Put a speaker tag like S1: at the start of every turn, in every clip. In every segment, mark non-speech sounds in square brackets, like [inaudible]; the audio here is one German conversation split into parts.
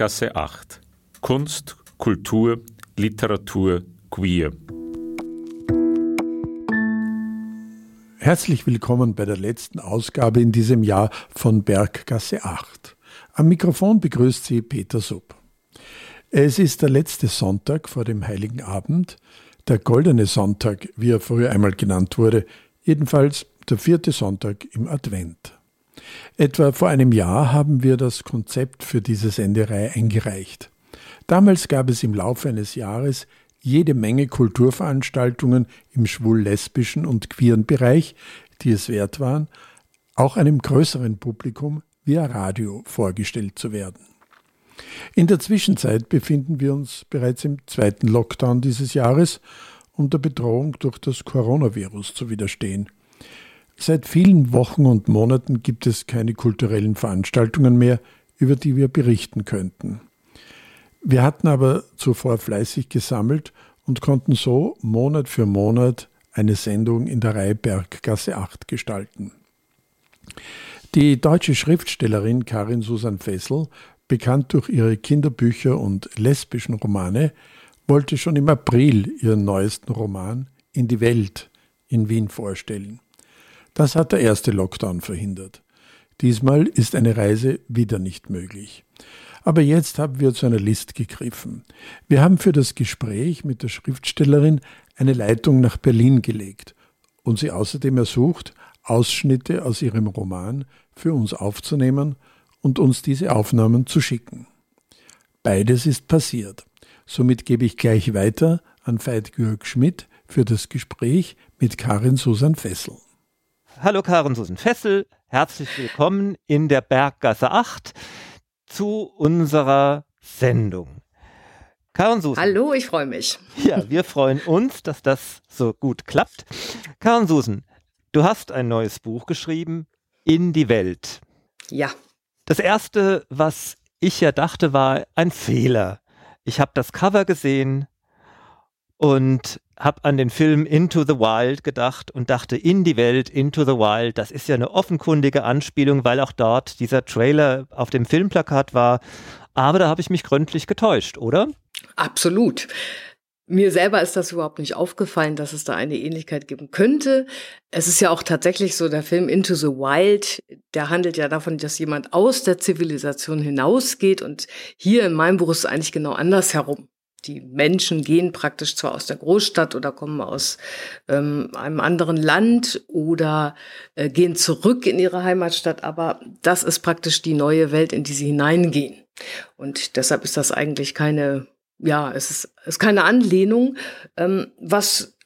S1: Berggasse 8. Kunst, Kultur, Literatur, Queer.
S2: Herzlich willkommen bei der letzten Ausgabe in diesem Jahr von Berggasse 8. Am Mikrofon begrüßt Sie Peter Sub. Es ist der letzte Sonntag vor dem Heiligen Abend, der Goldene Sonntag, wie er früher einmal genannt wurde, jedenfalls der vierte Sonntag im Advent. Etwa vor einem Jahr haben wir das Konzept für diese Senderei eingereicht. Damals gab es im Laufe eines Jahres jede Menge Kulturveranstaltungen im schwul-lesbischen und queeren Bereich, die es wert waren, auch einem größeren Publikum via Radio vorgestellt zu werden. In der Zwischenzeit befinden wir uns bereits im zweiten Lockdown dieses Jahres, um der Bedrohung durch das Coronavirus zu widerstehen. Seit vielen Wochen und Monaten gibt es keine kulturellen Veranstaltungen mehr, über die wir berichten könnten. Wir hatten aber zuvor fleißig gesammelt und konnten so Monat für Monat eine Sendung in der Reihe Berggasse 8 gestalten. Die deutsche Schriftstellerin Karin Susan Fessel, bekannt durch ihre Kinderbücher und lesbischen Romane, wollte schon im April ihren neuesten Roman In die Welt in Wien vorstellen. Das hat der erste Lockdown verhindert. Diesmal ist eine Reise wieder nicht möglich. Aber jetzt haben wir zu einer List gegriffen. Wir haben für das Gespräch mit der Schriftstellerin eine Leitung nach Berlin gelegt und sie außerdem ersucht, Ausschnitte aus ihrem Roman für uns aufzunehmen und uns diese Aufnahmen zu schicken. Beides ist passiert. Somit gebe ich gleich weiter an Veit Georg Schmidt für das Gespräch mit Karin Susan Fessel.
S3: Hallo Karen Susan Fessel, herzlich willkommen in der Berggasse 8 zu unserer Sendung.
S4: Karen Susan. Hallo, ich freue mich.
S3: Ja, wir freuen uns, dass das so gut klappt. Karen Susan, du hast ein neues Buch geschrieben, In die Welt.
S4: Ja.
S3: Das erste, was ich ja dachte, war ein Fehler. Ich habe das Cover gesehen und habe an den Film Into the Wild gedacht und dachte, in die Welt, Into the Wild, das ist ja eine offenkundige Anspielung, weil auch dort dieser Trailer auf dem Filmplakat war. Aber da habe ich mich gründlich getäuscht, oder?
S4: Absolut. Mir selber ist das überhaupt nicht aufgefallen, dass es da eine Ähnlichkeit geben könnte. Es ist ja auch tatsächlich so, der Film Into the Wild, der handelt ja davon, dass jemand aus der Zivilisation hinausgeht und hier in meinem Buch ist es eigentlich genau andersherum die Menschen gehen praktisch zwar aus der Großstadt oder kommen aus ähm, einem anderen Land oder äh, gehen zurück in ihre Heimatstadt, aber das ist praktisch die neue Welt, in die sie hineingehen. Und deshalb ist das eigentlich keine, ja, es ist, ist keine Anlehnung. Ähm, was,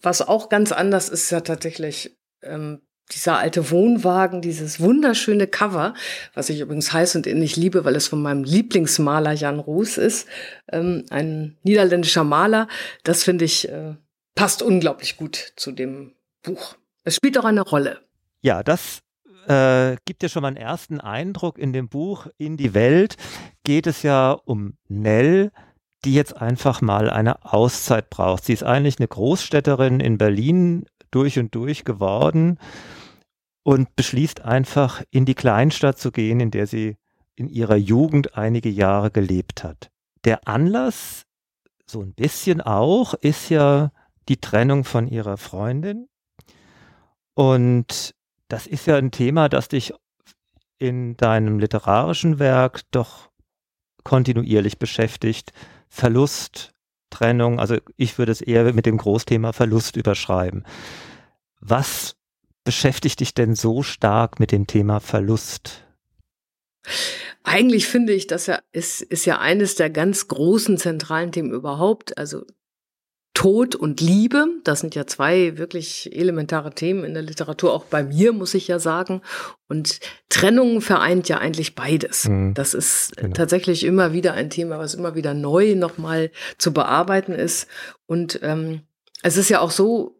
S4: was auch ganz anders ist, ist ja tatsächlich ähm, dieser alte Wohnwagen, dieses wunderschöne Cover, was ich übrigens heiß und innig liebe, weil es von meinem Lieblingsmaler Jan Roos ist, ähm, ein niederländischer Maler. Das finde ich äh, passt unglaublich gut zu dem Buch. Es spielt auch eine Rolle.
S3: Ja, das äh, gibt ja schon mal einen ersten Eindruck in dem Buch. In die Welt geht es ja um Nell, die jetzt einfach mal eine Auszeit braucht. Sie ist eigentlich eine Großstädterin in Berlin durch und durch geworden und beschließt einfach, in die Kleinstadt zu gehen, in der sie in ihrer Jugend einige Jahre gelebt hat. Der Anlass, so ein bisschen auch, ist ja die Trennung von ihrer Freundin. Und das ist ja ein Thema, das dich in deinem literarischen Werk doch kontinuierlich beschäftigt. Verlust, Trennung, also ich würde es eher mit dem Großthema Verlust überschreiben. Was beschäftigt dich denn so stark mit dem Thema Verlust?
S4: Eigentlich finde ich, das ja, ist, ist ja eines der ganz großen zentralen Themen überhaupt. Also Tod und Liebe, das sind ja zwei wirklich elementare Themen in der Literatur, auch bei mir, muss ich ja sagen. Und Trennung vereint ja eigentlich beides. Mhm. Das ist genau. tatsächlich immer wieder ein Thema, was immer wieder neu nochmal zu bearbeiten ist. Und ähm, es ist ja auch so,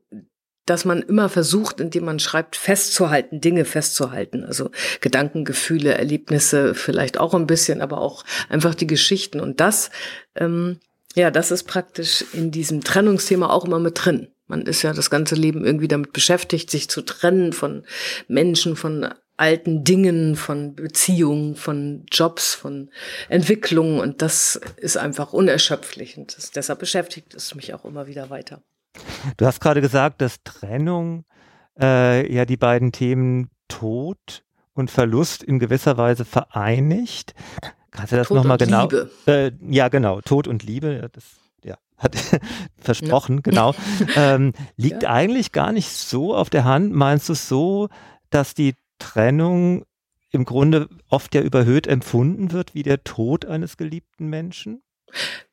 S4: dass man immer versucht, indem man schreibt, festzuhalten, Dinge festzuhalten. Also Gedanken, Gefühle, Erlebnisse vielleicht auch ein bisschen, aber auch einfach die Geschichten. Und das, ähm, ja, das ist praktisch in diesem Trennungsthema auch immer mit drin. Man ist ja das ganze Leben irgendwie damit beschäftigt, sich zu trennen von Menschen, von alten Dingen, von Beziehungen, von Jobs, von Entwicklungen und das ist einfach unerschöpflich und das, deshalb beschäftigt es mich auch immer wieder weiter.
S3: Du hast gerade gesagt, dass Trennung äh, ja die beiden Themen Tod und Verlust in gewisser Weise vereinigt. Kannst du das nochmal genau? Liebe. Äh, ja, genau. Tod und Liebe. Das ja, [laughs] hat versprochen, ja. [laughs] genau. ähm, liegt ja. eigentlich gar nicht so auf der Hand. Meinst du so, dass die Trennung im Grunde oft ja überhöht empfunden wird wie der Tod eines geliebten Menschen?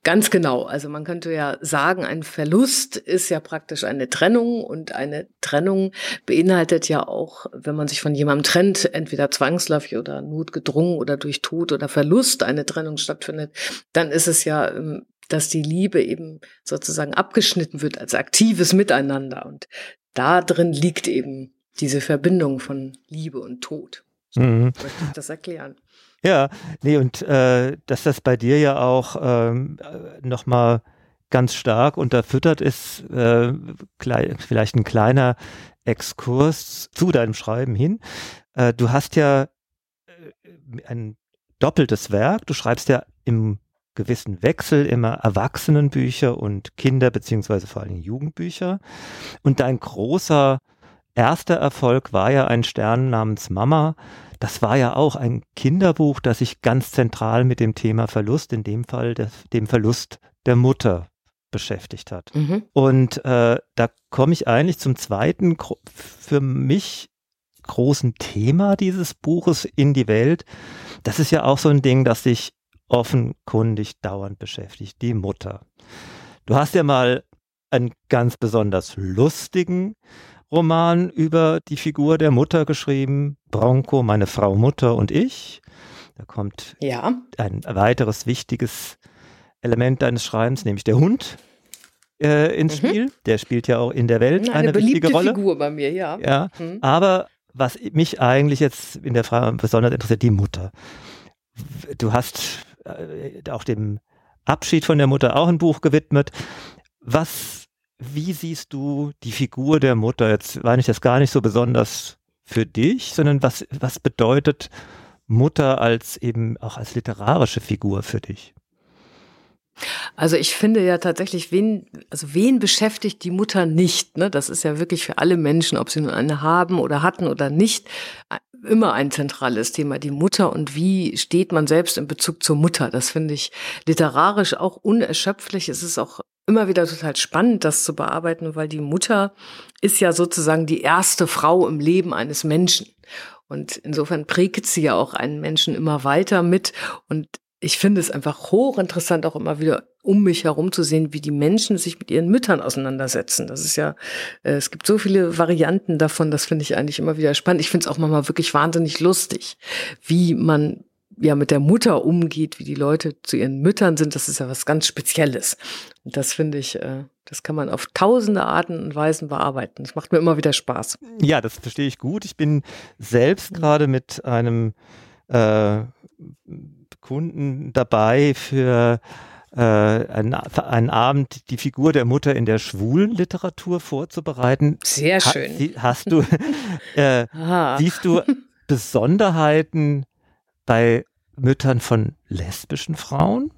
S4: Ganz genau. Also man könnte ja sagen, ein Verlust ist ja praktisch eine Trennung und eine Trennung beinhaltet ja auch, wenn man sich von jemandem trennt, entweder zwangsläufig oder notgedrungen oder durch Tod oder Verlust eine Trennung stattfindet, dann ist es ja, ähm, dass die Liebe eben sozusagen abgeschnitten wird als aktives Miteinander und da drin liegt eben diese Verbindung von Liebe und Tod. So mhm. möchte ich das erklären.
S3: Ja, nee, und äh, dass das bei dir ja auch ähm, nochmal ganz stark unterfüttert ist, äh, vielleicht ein kleiner Exkurs zu deinem Schreiben hin. Äh, du hast ja äh, ein doppeltes Werk, du schreibst ja im gewissen Wechsel immer Erwachsenenbücher und Kinder- beziehungsweise vor allem Jugendbücher. Und dein großer erster Erfolg war ja ein Stern namens Mama, das war ja auch ein Kinderbuch, das sich ganz zentral mit dem Thema Verlust, in dem Fall des, dem Verlust der Mutter beschäftigt hat. Mhm. Und äh, da komme ich eigentlich zum zweiten für mich großen Thema dieses Buches in die Welt. Das ist ja auch so ein Ding, das sich offenkundig dauernd beschäftigt, die Mutter. Du hast ja mal einen ganz besonders lustigen Roman über die Figur der Mutter geschrieben, Bronco, meine Frau Mutter und ich. Da kommt ja. ein weiteres wichtiges Element deines Schreibens, nämlich der Hund äh, ins mhm. Spiel. Der spielt ja auch in der Welt eine, eine wichtige Rolle.
S4: Figur bei mir, ja.
S3: Ja, mhm. aber was mich eigentlich jetzt in der Frage besonders interessiert, die Mutter. Du hast äh, auch dem Abschied von der Mutter auch ein Buch gewidmet. Was wie siehst du die Figur der Mutter? Jetzt war ich das gar nicht so besonders für dich, sondern was, was bedeutet Mutter als eben auch als literarische Figur für dich?
S4: Also ich finde ja tatsächlich, wen, also wen beschäftigt die Mutter nicht? Ne? Das ist ja wirklich für alle Menschen, ob sie nun eine haben oder hatten oder nicht, immer ein zentrales Thema, die Mutter und wie steht man selbst in Bezug zur Mutter. Das finde ich literarisch auch unerschöpflich. Es ist auch immer wieder total spannend, das zu bearbeiten, weil die Mutter ist ja sozusagen die erste Frau im Leben eines Menschen. Und insofern prägt sie ja auch einen Menschen immer weiter mit. Und ich finde es einfach hochinteressant, auch immer wieder um mich herum zu sehen, wie die Menschen sich mit ihren Müttern auseinandersetzen. Das ist ja, äh, es gibt so viele Varianten davon, das finde ich eigentlich immer wieder spannend. Ich finde es auch manchmal wirklich wahnsinnig lustig, wie man ja mit der Mutter umgeht, wie die Leute zu ihren Müttern sind, das ist ja was ganz Spezielles. Und das finde ich, äh, das kann man auf tausende Arten und Weisen bearbeiten. Das macht mir immer wieder Spaß.
S3: Ja, das verstehe ich gut. Ich bin selbst gerade mit einem äh, Kunden dabei für äh, einen, einen Abend die Figur der Mutter in der schwulen Literatur vorzubereiten.
S4: Sehr schön.
S3: Ha, hast du, [laughs] äh, siehst du Besonderheiten bei Müttern von lesbischen Frauen?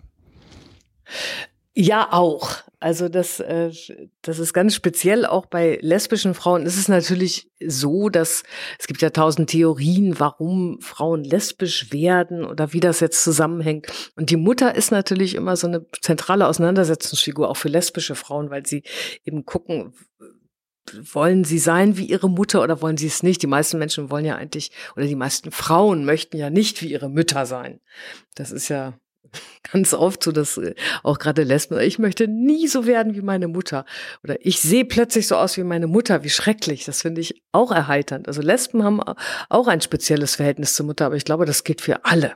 S4: Ja, auch. Also das, äh, das ist ganz speziell auch bei lesbischen Frauen. Es ist natürlich so, dass es gibt ja tausend Theorien, warum Frauen lesbisch werden oder wie das jetzt zusammenhängt. Und die Mutter ist natürlich immer so eine zentrale Auseinandersetzungsfigur auch für lesbische Frauen, weil sie eben gucken, wollen sie sein wie ihre Mutter oder wollen sie es nicht? Die meisten Menschen wollen ja eigentlich, oder die meisten Frauen möchten ja nicht wie ihre Mütter sein. Das ist ja [laughs] ganz oft so, dass äh, auch gerade Lesben, ich möchte nie so werden wie meine Mutter. Oder ich sehe plötzlich so aus wie meine Mutter, wie schrecklich. Das finde ich auch erheiternd. Also Lesben haben auch ein spezielles Verhältnis zur Mutter, aber ich glaube, das geht für alle.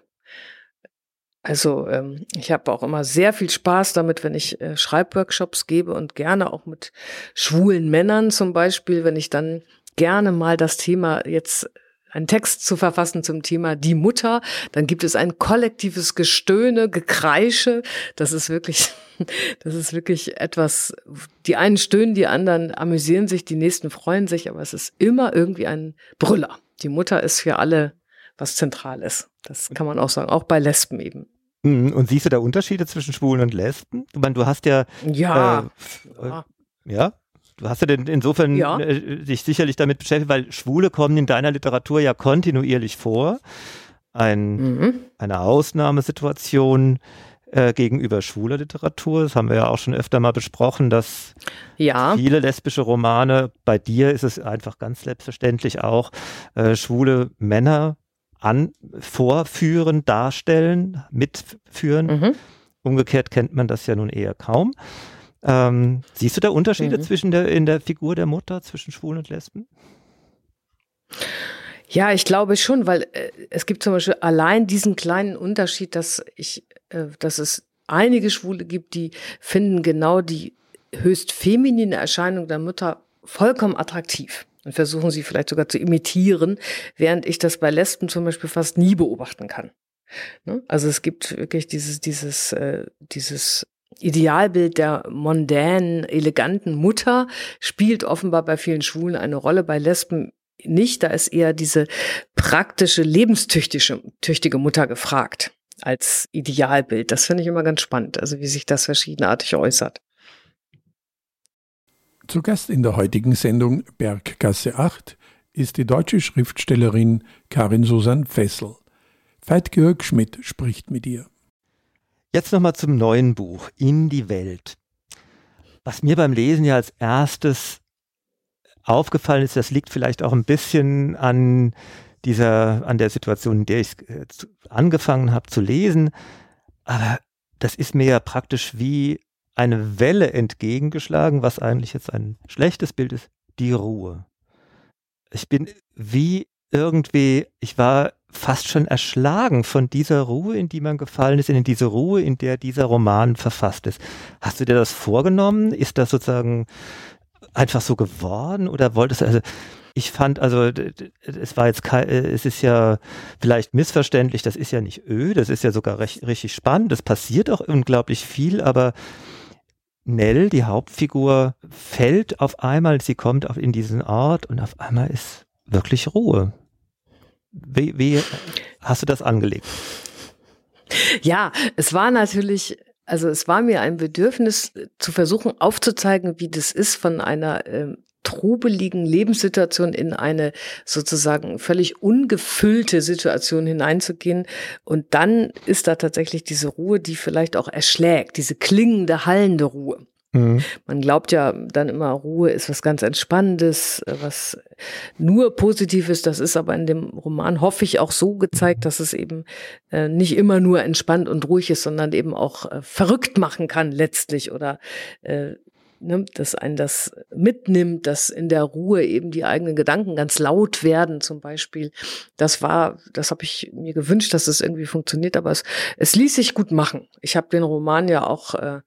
S4: Also ähm, ich habe auch immer sehr viel Spaß damit, wenn ich äh, Schreibworkshops gebe und gerne auch mit schwulen Männern zum Beispiel, wenn ich dann gerne mal das Thema jetzt einen Text zu verfassen zum Thema die Mutter. Dann gibt es ein kollektives Gestöhne, Gekreische. Das ist wirklich, [laughs] das ist wirklich etwas, die einen stöhnen, die anderen amüsieren sich, die nächsten freuen sich, aber es ist immer irgendwie ein Brüller. Die Mutter ist für alle was zentral ist. Das kann man auch sagen, auch bei Lesben eben.
S3: Mhm. Und siehst du da Unterschiede zwischen Schwulen und Lesben? Ich meine, du hast ja.
S4: Ja.
S3: Äh, ja. ja. Du hast ja denn insofern ja. äh, dich sicherlich damit beschäftigt, weil Schwule kommen in deiner Literatur ja kontinuierlich vor. Ein, mhm. Eine Ausnahmesituation äh, gegenüber schwuler Literatur. Das haben wir ja auch schon öfter mal besprochen, dass ja. viele lesbische Romane, bei dir ist es einfach ganz selbstverständlich auch, äh, schwule Männer an, vorführen, darstellen, mitführen. Mhm. Umgekehrt kennt man das ja nun eher kaum. Ähm, siehst du da Unterschiede mhm. zwischen der, in der Figur der Mutter zwischen Schwulen und Lesben?
S4: Ja, ich glaube schon, weil äh, es gibt zum Beispiel allein diesen kleinen Unterschied, dass ich, äh, dass es einige Schwule gibt, die finden genau die höchst feminine Erscheinung der Mutter vollkommen attraktiv und versuchen sie vielleicht sogar zu imitieren, während ich das bei Lesben zum Beispiel fast nie beobachten kann. Ne? Also es gibt wirklich dieses, dieses, äh, dieses Idealbild der mondänen, eleganten Mutter spielt offenbar bei vielen Schwulen eine Rolle, bei Lesben nicht. Da ist eher diese praktische, lebenstüchtige tüchtige Mutter gefragt als Idealbild. Das finde ich immer ganz spannend, also wie sich das verschiedenartig äußert.
S2: Zu Gast in der heutigen Sendung Berggasse 8 ist die deutsche Schriftstellerin Karin Susan Fessel. Veit-Georg Schmidt spricht mit ihr.
S3: Jetzt nochmal zum neuen Buch, In die Welt. Was mir beim Lesen ja als erstes aufgefallen ist, das liegt vielleicht auch ein bisschen an dieser, an der Situation, in der ich äh, angefangen habe zu lesen. Aber das ist mir ja praktisch wie eine Welle entgegengeschlagen, was eigentlich jetzt ein schlechtes Bild ist, die Ruhe. Ich bin wie irgendwie, ich war fast schon erschlagen von dieser Ruhe, in die man gefallen ist, in diese Ruhe, in der dieser Roman verfasst ist. Hast du dir das vorgenommen? Ist das sozusagen einfach so geworden oder wolltest du, also ich fand, also es war jetzt kein, es ist ja vielleicht missverständlich, das ist ja nicht öh, das ist ja sogar recht, richtig spannend, es passiert auch unglaublich viel, aber Nell, die Hauptfigur, fällt auf einmal, sie kommt auf in diesen Ort und auf einmal ist wirklich Ruhe. Wie, wie hast du das angelegt?
S4: Ja, es war natürlich, also es war mir ein Bedürfnis zu versuchen aufzuzeigen, wie das ist, von einer ähm, trubeligen Lebenssituation in eine sozusagen völlig ungefüllte Situation hineinzugehen. Und dann ist da tatsächlich diese Ruhe, die vielleicht auch erschlägt, diese klingende, hallende Ruhe. Mhm. Man glaubt ja dann immer, Ruhe ist was ganz Entspannendes, was nur Positives. Das ist aber in dem Roman, hoffe ich, auch so gezeigt, dass es eben äh, nicht immer nur entspannt und ruhig ist, sondern eben auch äh, verrückt machen kann letztlich oder äh, ne, dass einen das mitnimmt, dass in der Ruhe eben die eigenen Gedanken ganz laut werden zum Beispiel. Das war, das habe ich mir gewünscht, dass es irgendwie funktioniert, aber es, es ließ sich gut machen. Ich habe den Roman ja auch äh,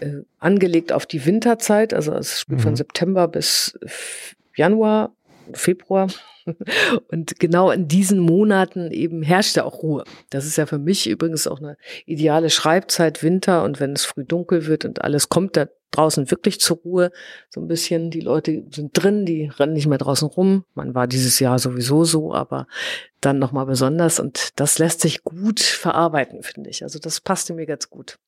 S4: äh, angelegt auf die Winterzeit, also es spielt mhm. von September bis Januar, Februar. [laughs] Und genau in diesen Monaten eben herrschte auch Ruhe. Das ist ja für mich übrigens auch eine ideale Schreibzeit, Winter. Und wenn es früh dunkel wird und alles kommt da draußen wirklich zur Ruhe, so ein bisschen, die Leute sind drin, die rennen nicht mehr draußen rum. Man war dieses Jahr sowieso so, aber dann nochmal besonders. Und das lässt sich gut verarbeiten, finde ich. Also das passte mir ganz gut.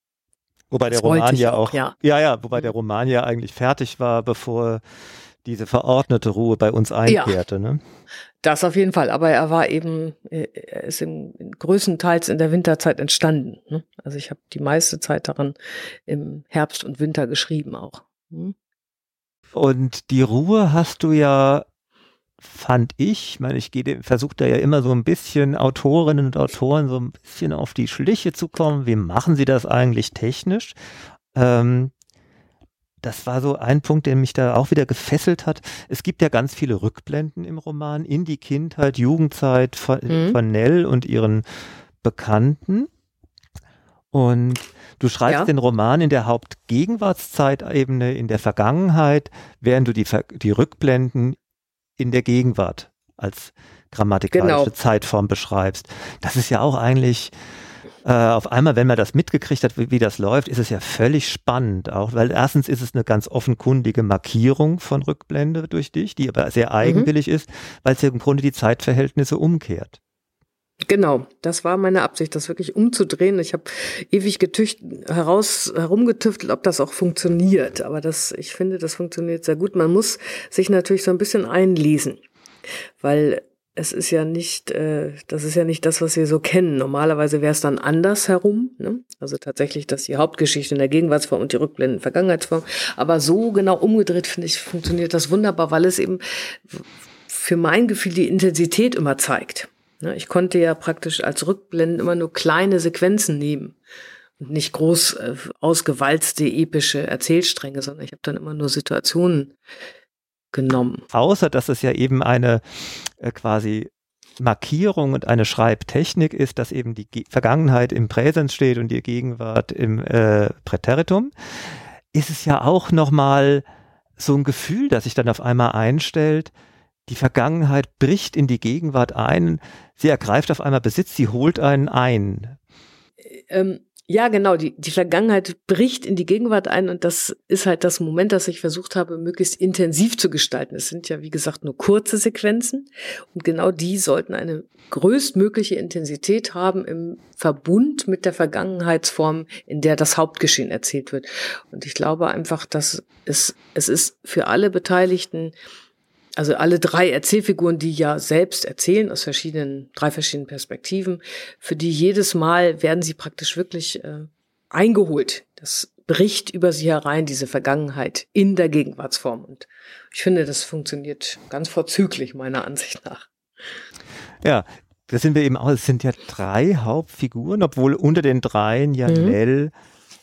S3: Wobei der Roman ja auch, ja. ja, ja, wobei der Roman ja eigentlich fertig war, bevor diese verordnete Ruhe bei uns einkehrte, ja, ne?
S4: Das auf jeden Fall, aber er war eben, er ist im, größtenteils in der Winterzeit entstanden. Ne? Also ich habe die meiste Zeit daran im Herbst und Winter geschrieben auch. Hm?
S3: Und die Ruhe hast du ja fand ich, ich meine, ich versuche da ja immer so ein bisschen Autorinnen und Autoren so ein bisschen auf die Schliche zu kommen. Wie machen sie das eigentlich technisch? Ähm, das war so ein Punkt, der mich da auch wieder gefesselt hat. Es gibt ja ganz viele Rückblenden im Roman in die Kindheit, Jugendzeit von, mhm. von Nell und ihren Bekannten. Und du schreibst ja. den Roman in der Hauptgegenwartszeitebene, in der Vergangenheit, während du die, die Rückblenden in der Gegenwart als grammatikalische genau. Zeitform beschreibst. Das ist ja auch eigentlich äh, auf einmal, wenn man das mitgekriegt hat, wie, wie, das läuft, ist es ja völlig spannend auch, weil erstens ist es eine ganz offenkundige Markierung von Rückblende durch dich, die aber sehr mhm. eigenwillig mhm. ist, weil es ja im Grunde die Zeitverhältnisse umkehrt.
S4: Genau, das war meine Absicht, das wirklich umzudrehen. Ich habe ewig getücht, heraus herumgetüftelt, ob das auch funktioniert. Aber das, ich finde, das funktioniert sehr gut. Man muss sich natürlich so ein bisschen einlesen, weil es ist ja nicht, äh, das ist ja nicht das, was wir so kennen. Normalerweise wäre es dann anders herum. Ne? Also tatsächlich, dass die Hauptgeschichte in der Gegenwartsform und die Rückblenden in Vergangenheitsform. Aber so genau umgedreht, finde ich, funktioniert das wunderbar, weil es eben für mein Gefühl die Intensität immer zeigt. Ne? Ich konnte ja praktisch als Rückblenden immer nur kleine Sequenzen nehmen und nicht groß äh, ausgewalzte epische Erzählstränge, sondern ich habe dann immer nur Situationen genommen.
S3: Außer dass es ja eben eine äh, quasi Markierung und eine Schreibtechnik ist, dass eben die Ge Vergangenheit im Präsens steht und die Gegenwart im äh, Präteritum, ist es ja auch nochmal so ein Gefühl, das sich dann auf einmal einstellt, die Vergangenheit bricht in die Gegenwart ein, sie ergreift auf einmal Besitz, sie holt einen ein.
S4: Ähm, ja, genau. Die, die Vergangenheit bricht in die Gegenwart ein und das ist halt das Moment, das ich versucht habe, möglichst intensiv zu gestalten. Es sind ja, wie gesagt, nur kurze Sequenzen und genau die sollten eine größtmögliche Intensität haben im Verbund mit der Vergangenheitsform, in der das Hauptgeschehen erzählt wird. Und ich glaube einfach, dass es, es ist für alle Beteiligten also alle drei Erzählfiguren, die ja selbst erzählen aus verschiedenen, drei verschiedenen Perspektiven, für die jedes Mal werden sie praktisch wirklich äh, eingeholt. Das bricht über sie herein, diese Vergangenheit in der Gegenwartsform. Und ich finde, das funktioniert ganz vorzüglich, meiner Ansicht nach.
S3: Ja, da sind wir eben auch, es sind ja drei Hauptfiguren, obwohl unter den dreien ja mhm. Nell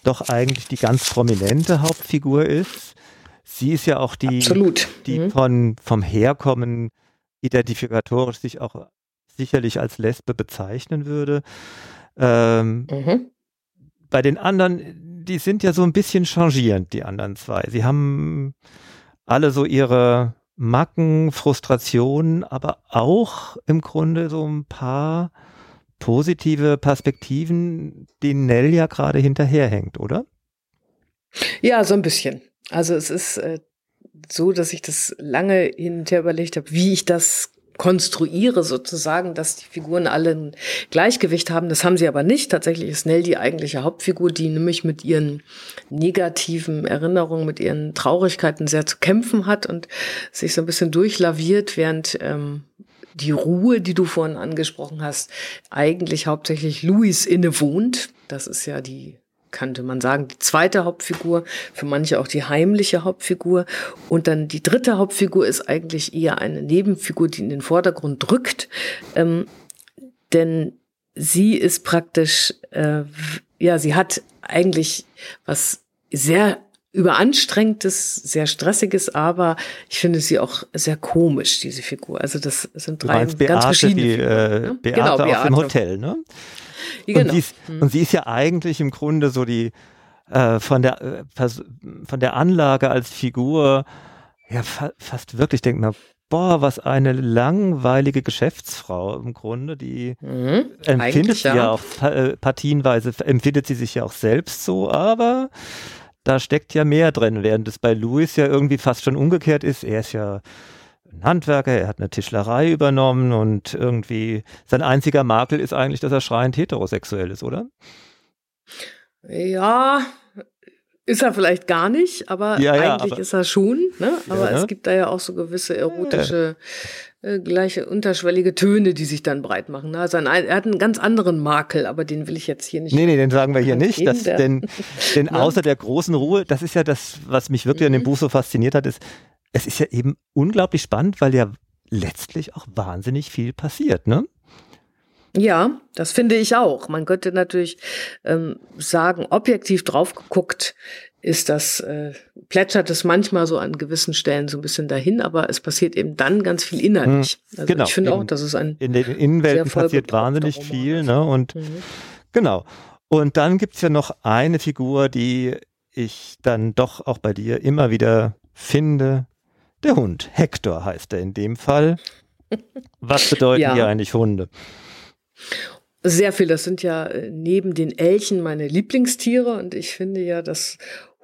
S3: doch eigentlich die ganz prominente Hauptfigur ist. Sie ist ja auch die,
S4: Absolut.
S3: die mhm. von, vom Herkommen identifikatorisch sich auch sicherlich als Lesbe bezeichnen würde. Ähm, mhm. Bei den anderen, die sind ja so ein bisschen changierend, die anderen zwei. Sie haben alle so ihre Macken, Frustrationen, aber auch im Grunde so ein paar positive Perspektiven, denen Nell ja gerade hinterherhängt, oder?
S4: Ja, so ein bisschen. Also es ist äh, so, dass ich das lange hinterher überlegt habe, wie ich das konstruiere sozusagen, dass die Figuren alle ein Gleichgewicht haben. Das haben sie aber nicht. Tatsächlich ist Nell die eigentliche Hauptfigur, die nämlich mit ihren negativen Erinnerungen, mit ihren Traurigkeiten sehr zu kämpfen hat und sich so ein bisschen durchlaviert, während ähm, die Ruhe, die du vorhin angesprochen hast, eigentlich hauptsächlich Louis innewohnt. Das ist ja die könnte man sagen, die zweite Hauptfigur, für manche auch die heimliche Hauptfigur. Und dann die dritte Hauptfigur ist eigentlich eher eine Nebenfigur, die in den Vordergrund drückt. Ähm, denn sie ist praktisch, äh, ja, sie hat eigentlich was sehr überanstrengtes, sehr stressiges, aber ich finde sie auch sehr komisch, diese Figur. Also das sind drei
S3: Beate, ganz verschiedene die, Figuren. Äh, ne? Beate genau, Beate. auf dem Hotel, ne? [laughs] Genau. Und, sie ist, mhm. und sie ist ja eigentlich im Grunde so die äh, von der äh, von der Anlage als Figur ja fa fast wirklich denkt man boah was eine langweilige Geschäftsfrau im Grunde die mhm. empfindet sie ja, ja auch äh, partienweise empfindet sie sich ja auch selbst so aber da steckt ja mehr drin während es bei Louis ja irgendwie fast schon umgekehrt ist er ist ja ein Handwerker, er hat eine Tischlerei übernommen und irgendwie sein einziger Makel ist eigentlich, dass er schreiend heterosexuell ist, oder?
S4: Ja, ist er vielleicht gar nicht, aber ja, ja, eigentlich aber, ist er schon. Ne? Aber ja, ne? es gibt da ja auch so gewisse erotische, äh, gleiche unterschwellige Töne, die sich dann breit machen. Ne? Also ein, er hat einen ganz anderen Makel, aber den will ich jetzt hier nicht.
S3: Nee, nee, den sagen wir hier nicht. Das, denn denn [laughs] außer der großen Ruhe, das ist ja das, was mich wirklich an dem mhm. Buch so fasziniert hat, ist, es ist ja eben unglaublich spannend, weil ja letztlich auch wahnsinnig viel passiert, ne?
S4: Ja, das finde ich auch. Man könnte natürlich ähm, sagen, objektiv drauf geguckt ist das, äh, plätschert es manchmal so an gewissen Stellen so ein bisschen dahin, aber es passiert eben dann ganz viel innerlich.
S3: Hm, also genau.
S4: ich finde auch, dass es ein
S3: in den Innenwelten passiert wahnsinnig viel, ne? Und mhm. genau. Und dann gibt's ja noch eine Figur, die ich dann doch auch bei dir immer wieder finde, der Hund, Hector heißt er in dem Fall. Was bedeuten [laughs] ja. dir eigentlich Hunde?
S4: Sehr viel. Das sind ja äh, neben den Elchen meine Lieblingstiere und ich finde ja, dass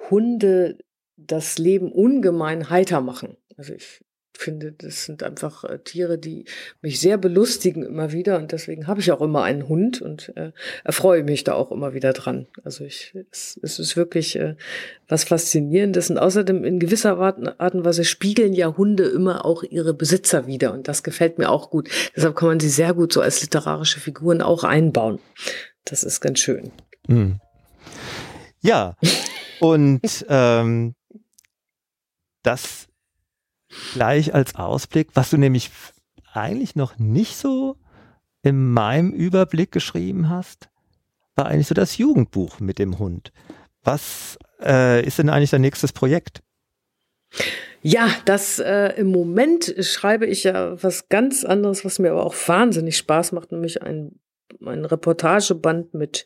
S4: Hunde das Leben ungemein heiter machen. Also ich finde, das sind einfach äh, Tiere, die mich sehr belustigen immer wieder und deswegen habe ich auch immer einen Hund und äh, erfreue mich da auch immer wieder dran. Also ich, es, es ist wirklich äh, was Faszinierendes und außerdem in gewisser Art und Weise spiegeln ja Hunde immer auch ihre Besitzer wieder und das gefällt mir auch gut. Deshalb kann man sie sehr gut so als literarische Figuren auch einbauen. Das ist ganz schön.
S3: Hm. Ja, und [laughs] ähm, das gleich als Ausblick, was du nämlich eigentlich noch nicht so in meinem Überblick geschrieben hast, war eigentlich so das Jugendbuch mit dem Hund. Was äh, ist denn eigentlich dein nächstes Projekt?
S4: Ja, das äh, im Moment schreibe ich ja was ganz anderes, was mir aber auch wahnsinnig Spaß macht, nämlich ein, ein Reportageband mit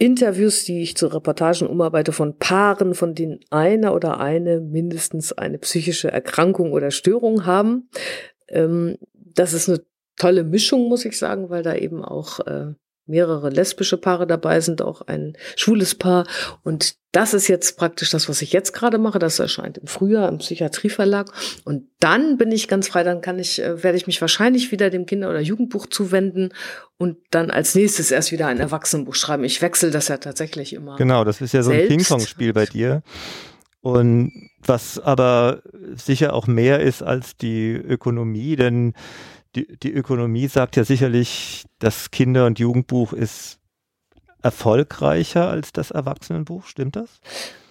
S4: Interviews, die ich zu Reportagen umarbeite von Paaren, von denen einer oder eine mindestens eine psychische Erkrankung oder Störung haben. Ähm, das ist eine tolle Mischung, muss ich sagen, weil da eben auch äh, mehrere lesbische Paare dabei sind, auch ein schwules Paar. Und das ist jetzt praktisch das, was ich jetzt gerade mache. Das erscheint im Frühjahr im Psychiatrieverlag. Und dann bin ich ganz frei, dann kann ich, äh, werde ich mich wahrscheinlich wieder dem Kinder- oder Jugendbuch zuwenden und dann als nächstes erst wieder ein Erwachsenenbuch schreiben. Ich wechsle das ja tatsächlich immer.
S3: Genau, das ist ja so ein Ping-Pong-Spiel bei dir. Und was aber sicher auch mehr ist als die Ökonomie, denn die, die Ökonomie sagt ja sicherlich, das Kinder- und Jugendbuch ist erfolgreicher als das Erwachsenenbuch, stimmt das?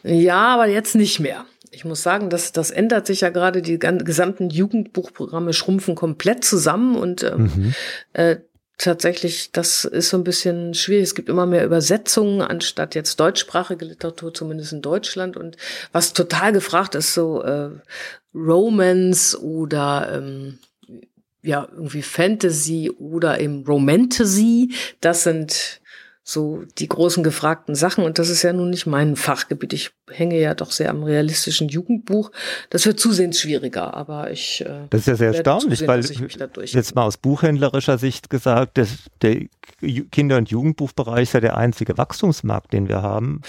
S4: Ja, aber jetzt nicht mehr. Ich muss sagen, das, das ändert sich ja gerade. Die gesamten Jugendbuchprogramme schrumpfen komplett zusammen und ähm, mhm. äh, tatsächlich, das ist so ein bisschen schwierig. Es gibt immer mehr Übersetzungen anstatt jetzt deutschsprachige Literatur, zumindest in Deutschland. Und was total gefragt ist, so äh, Romance oder ähm, ja, irgendwie Fantasy oder eben Romantasy. Das sind so die großen gefragten Sachen. Und das ist ja nun nicht mein Fachgebiet. Ich hänge ja doch sehr am realistischen Jugendbuch. Das wird zusehends schwieriger, aber ich.
S3: Äh, das ist ja sehr erstaunlich, weil jetzt mal aus buchhändlerischer Sicht gesagt, dass der Kinder- und Jugendbuchbereich ist ja der einzige Wachstumsmarkt, den wir haben.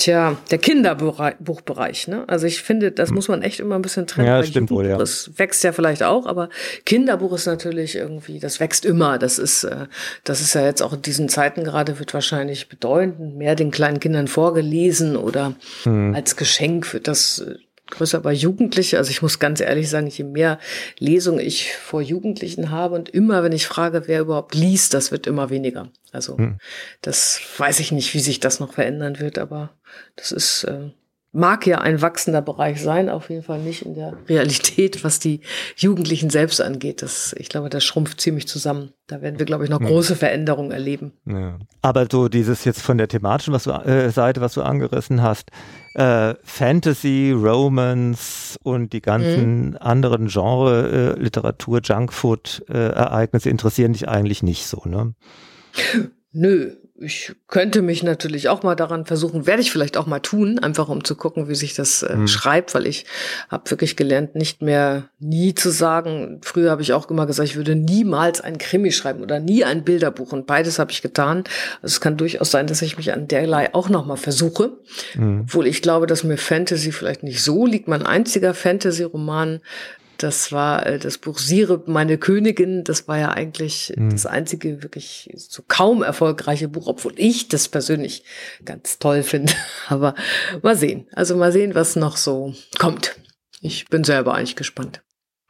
S4: Tja, der Kinderbuchbereich, ne? Also ich finde, das hm. muss man echt immer ein bisschen trennen.
S3: Ja, stimmt wohl, ja.
S4: Das wächst ja vielleicht auch, aber Kinderbuch ist natürlich irgendwie, das wächst immer. Das ist, äh, das ist ja jetzt auch in diesen Zeiten gerade, wird wahrscheinlich bedeutend mehr den kleinen Kindern vorgelesen oder hm. als Geschenk wird das äh, größer bei Jugendlichen. Also ich muss ganz ehrlich sagen, je mehr Lesungen ich vor Jugendlichen habe und immer, wenn ich frage, wer überhaupt liest, das wird immer weniger. Also hm. das weiß ich nicht, wie sich das noch verändern wird, aber das ist äh, mag ja ein wachsender Bereich sein, auf jeden Fall nicht in der Realität, was die Jugendlichen selbst angeht. Das, ich glaube, das schrumpft ziemlich zusammen. Da werden wir, glaube ich, noch große Veränderungen erleben.
S3: Ja. Aber so dieses jetzt von der thematischen was du, äh, Seite, was du angerissen hast, äh, Fantasy, Romance und die ganzen mhm. anderen Genre, äh, Literatur, Junkfood-Ereignisse äh, interessieren dich eigentlich nicht so, ne?
S4: Nö, ich könnte mich natürlich auch mal daran versuchen, werde ich vielleicht auch mal tun, einfach um zu gucken, wie sich das äh, mhm. schreibt, weil ich habe wirklich gelernt, nicht mehr nie zu sagen. Früher habe ich auch immer gesagt, ich würde niemals ein Krimi schreiben oder nie ein Bilderbuch und beides habe ich getan. Also es kann durchaus sein, dass ich mich an derlei auch noch mal versuche, mhm. obwohl ich glaube, dass mir Fantasy vielleicht nicht so liegt. Mein einziger Fantasy-Roman das war äh, das Buch Sire, meine Königin. Das war ja eigentlich mhm. das einzige wirklich so kaum erfolgreiche Buch, obwohl ich das persönlich ganz toll finde. [laughs] Aber mal sehen. Also mal sehen, was noch so kommt. Ich bin selber eigentlich gespannt.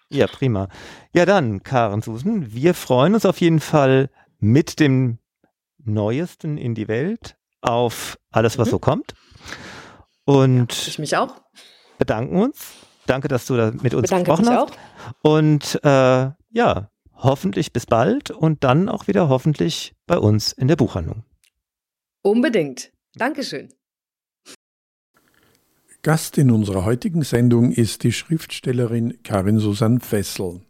S3: Ja, prima. Ja, dann, Karen Susan, wir freuen uns auf jeden Fall mit dem Neuesten in die Welt auf alles, was mhm. so kommt. Und
S4: ja, ich mich auch.
S3: Bedanken uns Danke, dass du da mit uns Bedanke gesprochen hast. Auch. Und äh, ja, hoffentlich bis bald und dann auch wieder hoffentlich bei uns in der Buchhandlung.
S4: Unbedingt. Dankeschön.
S2: Gast in unserer heutigen Sendung ist die Schriftstellerin Karin Susan Fessel.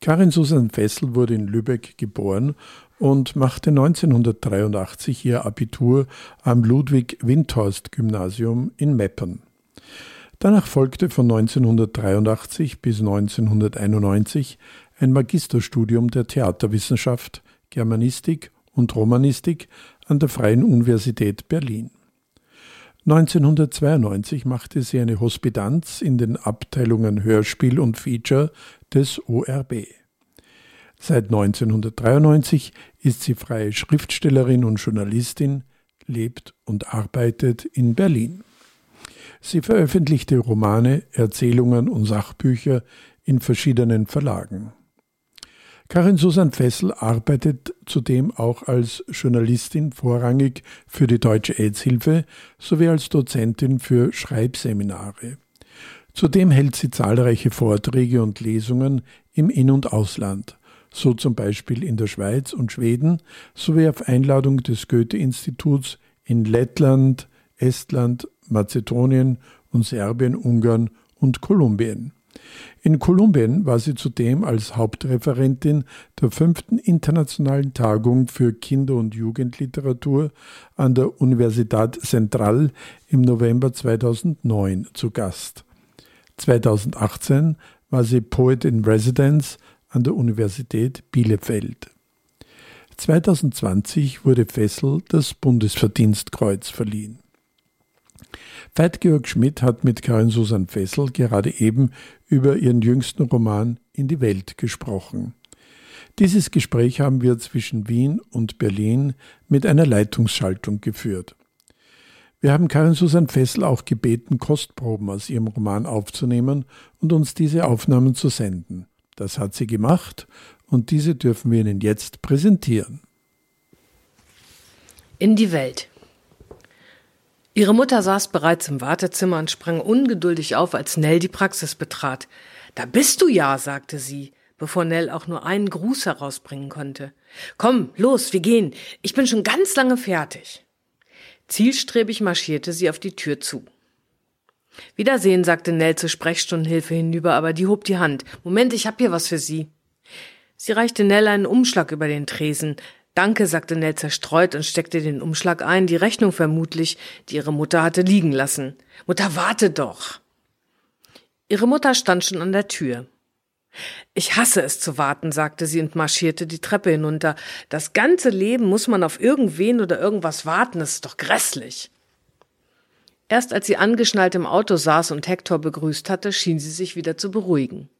S2: Karin Susan Fessel wurde in Lübeck geboren und machte 1983 ihr Abitur am Ludwig-Windhorst-Gymnasium in Meppern. Danach folgte von 1983 bis 1991 ein Magisterstudium der Theaterwissenschaft, Germanistik und Romanistik an der Freien Universität Berlin. 1992 machte sie eine Hospitanz in den Abteilungen Hörspiel und Feature des ORB. Seit 1993 ist sie freie Schriftstellerin und Journalistin, lebt und arbeitet in Berlin. Sie veröffentlichte Romane, Erzählungen und Sachbücher in verschiedenen Verlagen. Karin Susan Fessel arbeitet zudem auch als Journalistin vorrangig für die Deutsche AIDS-Hilfe sowie als Dozentin für Schreibseminare. Zudem hält sie zahlreiche Vorträge und Lesungen im In- und Ausland, so zum Beispiel in der Schweiz und Schweden sowie auf Einladung des Goethe-Instituts in Lettland, Estland, Mazedonien und Serbien, Ungarn und Kolumbien. In Kolumbien war sie zudem als Hauptreferentin der fünften internationalen Tagung für Kinder- und Jugendliteratur an der Universidad Central im November 2009 zu Gast. 2018 war sie Poet in Residence an der Universität Bielefeld. 2020 wurde Fessel das Bundesverdienstkreuz verliehen. Veit-Georg Schmidt hat mit Karin Susan Fessel gerade eben über ihren jüngsten Roman In die Welt gesprochen. Dieses Gespräch haben wir zwischen Wien und Berlin mit einer Leitungsschaltung geführt. Wir haben Karin Susan Fessel auch gebeten, Kostproben aus ihrem Roman aufzunehmen und uns diese Aufnahmen zu senden. Das hat sie gemacht und diese dürfen wir Ihnen jetzt präsentieren.
S4: In die Welt. Ihre Mutter saß bereits im Wartezimmer und sprang ungeduldig auf, als Nell die Praxis betrat. Da bist du ja, sagte sie, bevor Nell auch nur einen Gruß herausbringen konnte. Komm, los, wir gehen. Ich bin schon ganz lange fertig. Zielstrebig marschierte sie auf die Tür zu. Wiedersehen, sagte Nell zur Sprechstundenhilfe hinüber, aber die hob die Hand. Moment, ich hab hier was für Sie. Sie reichte Nell einen Umschlag über den Tresen. Danke, sagte Nell zerstreut und steckte den Umschlag ein, die Rechnung vermutlich, die ihre Mutter hatte liegen lassen. Mutter, warte doch. Ihre Mutter stand schon an der Tür. Ich hasse es zu warten, sagte sie und marschierte die Treppe hinunter. Das ganze Leben muss man auf irgendwen oder irgendwas warten, das ist doch grässlich. Erst als sie angeschnallt im Auto saß und Hector begrüßt hatte, schien sie sich wieder zu beruhigen.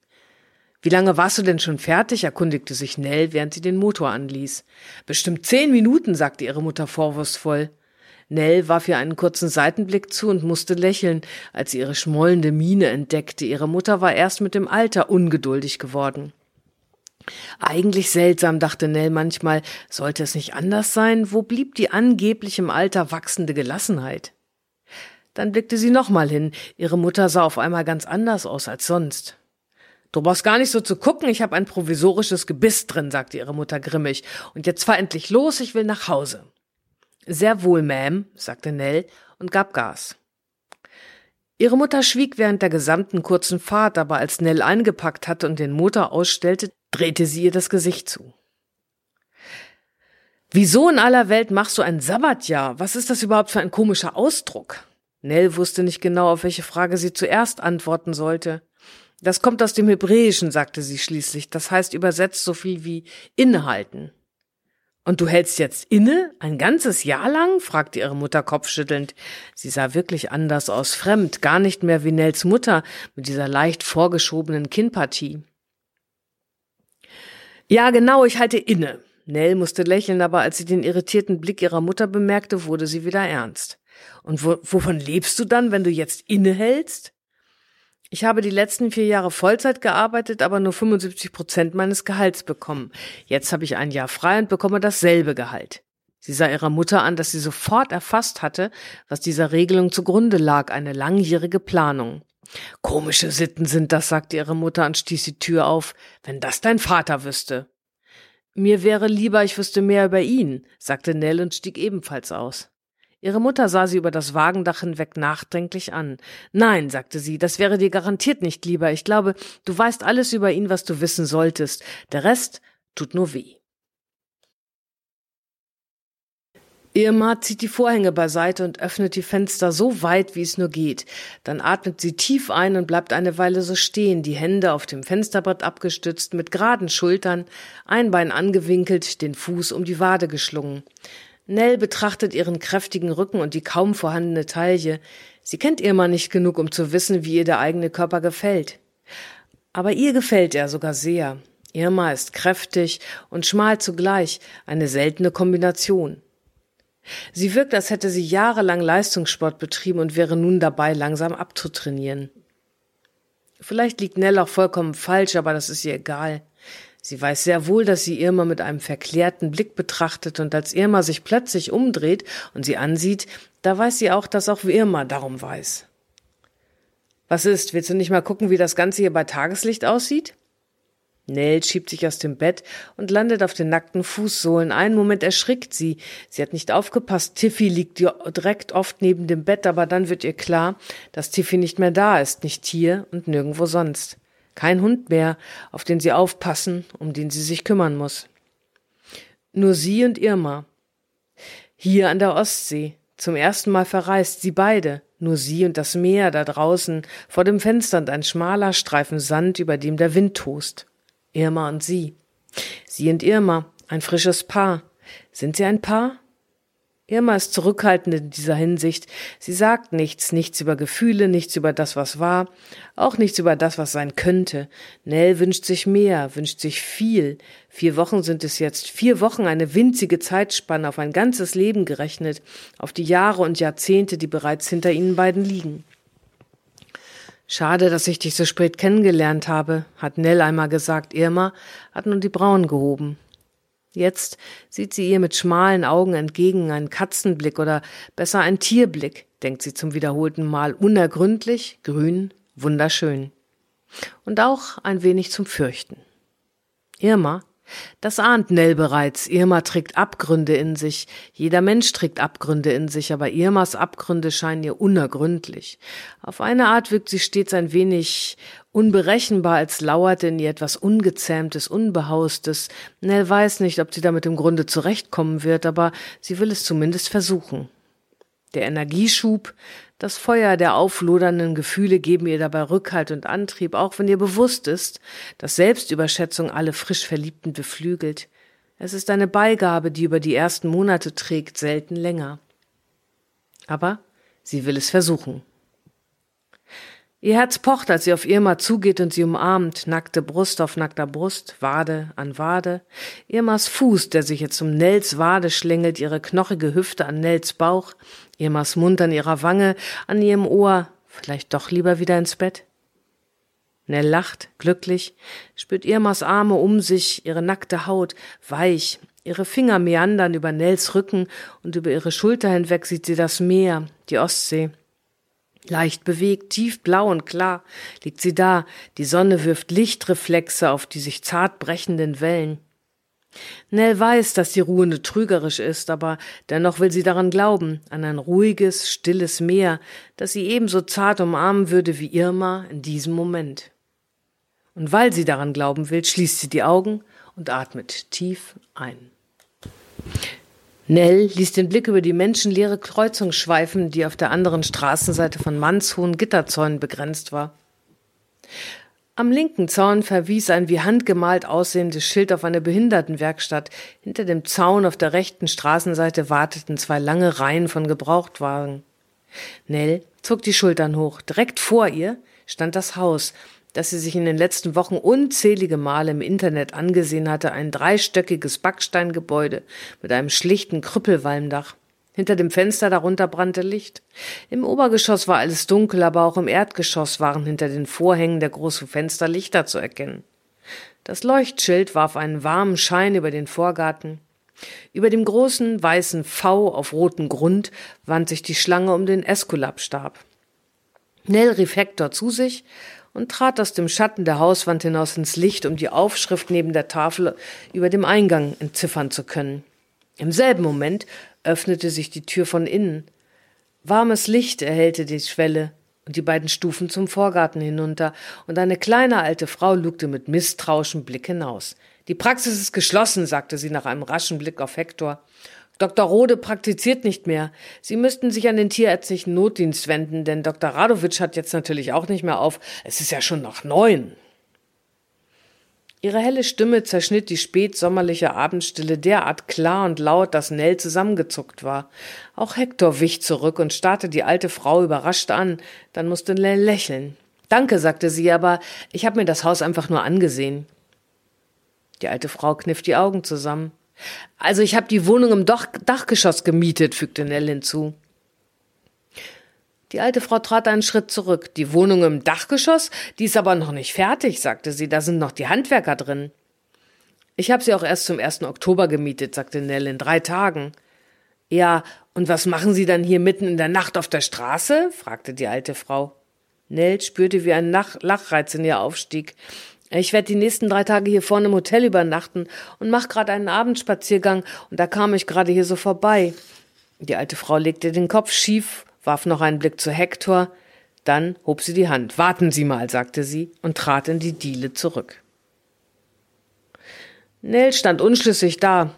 S4: Wie lange warst du denn schon fertig? erkundigte sich Nell, während sie den Motor anließ. Bestimmt zehn Minuten, sagte ihre Mutter vorwurfsvoll. Nell warf ihr einen kurzen Seitenblick zu und musste lächeln, als sie ihre schmollende Miene entdeckte. Ihre Mutter war erst mit dem Alter ungeduldig geworden. Eigentlich seltsam, dachte Nell manchmal, sollte es nicht anders sein? Wo blieb die angeblich im Alter wachsende Gelassenheit? Dann blickte sie nochmal hin. Ihre Mutter sah auf einmal ganz anders aus als sonst. Du brauchst gar nicht so zu gucken, ich habe ein provisorisches Gebiss drin, sagte ihre Mutter grimmig. Und jetzt fahr endlich los, ich will nach Hause. Sehr wohl, Ma'am, sagte Nell und gab Gas. Ihre Mutter schwieg während der gesamten kurzen Fahrt, aber als Nell eingepackt hatte und den Motor ausstellte, drehte sie ihr das Gesicht zu. Wieso in aller Welt machst du ein Sabbatjahr? Was ist das überhaupt für ein komischer Ausdruck? Nell wusste nicht genau, auf welche Frage sie zuerst antworten sollte. Das kommt aus dem Hebräischen, sagte sie schließlich. Das heißt übersetzt so viel wie innehalten. Und du hältst jetzt inne? Ein ganzes Jahr lang? fragte ihre Mutter kopfschüttelnd. Sie sah wirklich anders aus, fremd, gar nicht mehr wie Nels Mutter mit dieser leicht vorgeschobenen Kinnpartie. Ja, genau, ich halte inne. Nell musste lächeln, aber als sie den irritierten Blick ihrer Mutter bemerkte, wurde sie wieder ernst. Und wo, wovon lebst du dann, wenn du jetzt innehältst? Ich habe die letzten vier Jahre Vollzeit gearbeitet, aber nur 75 Prozent meines Gehalts bekommen. Jetzt habe ich ein Jahr frei und bekomme dasselbe Gehalt. Sie sah ihrer Mutter an, dass sie sofort erfasst hatte, was dieser Regelung zugrunde lag, eine langjährige Planung. Komische Sitten sind das, sagte ihre Mutter und stieß die Tür auf, wenn das dein Vater wüsste. Mir wäre lieber, ich wüsste mehr über ihn, sagte Nell und stieg ebenfalls aus. Ihre Mutter sah sie über das Wagendach hinweg nachdenklich an. Nein, sagte sie, das wäre dir garantiert nicht lieber. Ich glaube, du weißt alles über ihn, was du wissen solltest. Der Rest tut nur weh. Irma zieht die Vorhänge beiseite und öffnet die Fenster so weit, wie es nur geht. Dann atmet sie tief ein und bleibt eine Weile so stehen, die Hände auf dem Fensterbrett abgestützt, mit geraden Schultern, ein Bein angewinkelt, den Fuß um die Wade geschlungen. Nell betrachtet ihren kräftigen Rücken und die kaum vorhandene Taille. Sie kennt Irma nicht genug, um zu wissen, wie ihr der eigene Körper gefällt. Aber ihr gefällt er sogar sehr. Irma ist kräftig und schmal zugleich, eine seltene Kombination. Sie wirkt, als hätte sie jahrelang Leistungssport betrieben und wäre nun dabei, langsam abzutrainieren. Vielleicht liegt Nell auch vollkommen falsch, aber das ist ihr egal. Sie weiß sehr wohl, dass sie Irma mit einem verklärten Blick betrachtet, und als Irma sich plötzlich umdreht und sie ansieht, da weiß sie auch, dass auch Irma darum weiß. Was ist, willst du nicht mal gucken, wie das Ganze hier bei Tageslicht aussieht? Nell schiebt sich aus dem Bett und landet auf den nackten Fußsohlen. Einen Moment erschrickt sie. Sie hat nicht aufgepasst. Tiffy liegt direkt oft neben dem Bett, aber dann wird ihr klar, dass Tiffy nicht mehr da ist, nicht hier und nirgendwo sonst. Kein Hund mehr, auf den sie aufpassen, um den sie sich kümmern muss. Nur sie und Irma. Hier an der Ostsee. Zum ersten Mal verreist sie beide. Nur sie und das Meer da draußen vor dem Fenster und ein schmaler Streifen Sand, über dem der Wind tost. Irma und sie. Sie und Irma, ein frisches Paar. Sind sie ein Paar? Irma ist zurückhaltend in dieser Hinsicht. Sie sagt nichts, nichts über Gefühle, nichts über das, was war, auch nichts über das, was sein könnte. Nell wünscht sich mehr, wünscht sich viel. Vier Wochen sind es jetzt, vier Wochen eine winzige Zeitspanne auf ein ganzes Leben gerechnet, auf die Jahre und Jahrzehnte, die bereits hinter ihnen beiden liegen. Schade, dass ich dich so spät kennengelernt habe, hat Nell einmal gesagt. Irma hat nun die Brauen gehoben. Jetzt sieht sie ihr mit schmalen Augen entgegen, einen Katzenblick oder besser ein Tierblick, denkt sie zum wiederholten Mal, unergründlich, grün, wunderschön. Und auch ein wenig zum Fürchten. Irma das ahnt Nell bereits. Irma trägt Abgründe in sich. Jeder Mensch trägt Abgründe in sich, aber Irmas Abgründe scheinen ihr unergründlich. Auf eine Art wirkt sie stets ein wenig unberechenbar, als lauerte in ihr etwas Ungezähmtes, Unbehaustes. Nell weiß nicht, ob sie damit im Grunde zurechtkommen wird, aber sie will es zumindest versuchen. Der Energieschub, das Feuer der auflodernden Gefühle geben ihr dabei Rückhalt und Antrieb, auch wenn ihr bewusst ist, dass Selbstüberschätzung alle frisch Verliebten beflügelt. Es ist eine Beigabe, die über die ersten Monate trägt, selten länger. Aber sie will es versuchen. Ihr Herz pocht, als sie auf Irma zugeht und sie umarmt, nackte Brust auf nackter Brust, Wade an Wade. Irmas Fuß, der sich jetzt um Nells Wade schlängelt, ihre knochige Hüfte an Nells Bauch, Irmas Mund an ihrer Wange, an ihrem Ohr, vielleicht doch lieber wieder ins Bett? Nell lacht, glücklich, spürt Irmas Arme um sich, ihre nackte Haut, weich, ihre Finger meandern über Nells Rücken und über ihre Schulter hinweg sieht sie das Meer, die Ostsee. Leicht bewegt, tiefblau und klar liegt sie da, die Sonne wirft Lichtreflexe auf die sich zart brechenden Wellen. Nell weiß, dass die Ruhende trügerisch ist, aber dennoch will sie daran glauben, an ein ruhiges, stilles Meer, das sie ebenso zart umarmen würde wie Irma in diesem Moment. Und weil sie daran glauben will, schließt sie die Augen und atmet tief ein. Nell ließ den Blick über die menschenleere Kreuzung schweifen, die auf der anderen Straßenseite von mannshohen Gitterzäunen begrenzt war. Am linken Zaun verwies ein wie handgemalt aussehendes Schild auf eine Behindertenwerkstatt. Hinter dem Zaun auf der rechten Straßenseite warteten zwei lange Reihen von Gebrauchtwagen. Nell zog die Schultern hoch. Direkt vor ihr stand das Haus, das sie sich in den letzten Wochen unzählige Male im Internet angesehen hatte, ein dreistöckiges Backsteingebäude mit einem schlichten Krüppelwalmdach. Hinter dem Fenster darunter brannte Licht. Im Obergeschoss war alles dunkel, aber auch im Erdgeschoss waren hinter den Vorhängen der großen Fenster Lichter zu erkennen. Das Leuchtschild warf einen warmen Schein über den Vorgarten. Über dem großen weißen V auf rotem Grund wand sich die Schlange um den Eskulapstab. Nell rief Hector zu sich und trat aus dem Schatten der Hauswand hinaus ins Licht, um die Aufschrift neben der Tafel über dem Eingang entziffern zu können. Im selben Moment öffnete sich die Tür von innen. Warmes Licht erhellte die Schwelle und die beiden Stufen zum Vorgarten hinunter, und eine kleine alte Frau lugte mit misstrauischem Blick hinaus. Die Praxis ist geschlossen, sagte sie nach einem raschen Blick auf Hektor. Dr. Rode praktiziert nicht mehr. Sie müssten sich an den tierärztlichen Notdienst wenden, denn Dr. Radowitsch hat jetzt natürlich auch nicht mehr auf. Es ist ja schon noch neun. Ihre helle Stimme zerschnitt die spätsommerliche Abendstille derart klar und laut, dass Nell zusammengezuckt war. Auch Hector wich zurück und starrte die alte Frau überrascht an. Dann musste Nell lächeln. Danke, sagte sie, aber ich habe mir das Haus einfach nur angesehen. Die alte Frau kniff die Augen zusammen. Also ich habe die Wohnung im Dach Dachgeschoss gemietet, fügte Nell hinzu. Die alte Frau trat einen Schritt zurück. Die Wohnung im Dachgeschoss, die ist aber noch nicht fertig, sagte sie. Da sind noch die Handwerker drin. Ich habe sie auch erst zum 1. Oktober gemietet, sagte Nell, in drei Tagen. Ja, und was machen Sie dann hier mitten in der Nacht auf der Straße? fragte die alte Frau. Nell spürte, wie ein Nach Lachreiz in ihr aufstieg. Ich werde die nächsten drei Tage hier vorne im Hotel übernachten und mach gerade einen Abendspaziergang und da kam ich gerade hier so vorbei. Die alte Frau legte den Kopf schief, warf noch einen Blick zu Hektor, dann hob sie die Hand. Warten Sie mal, sagte sie und trat in die Diele zurück. Nell stand unschlüssig da.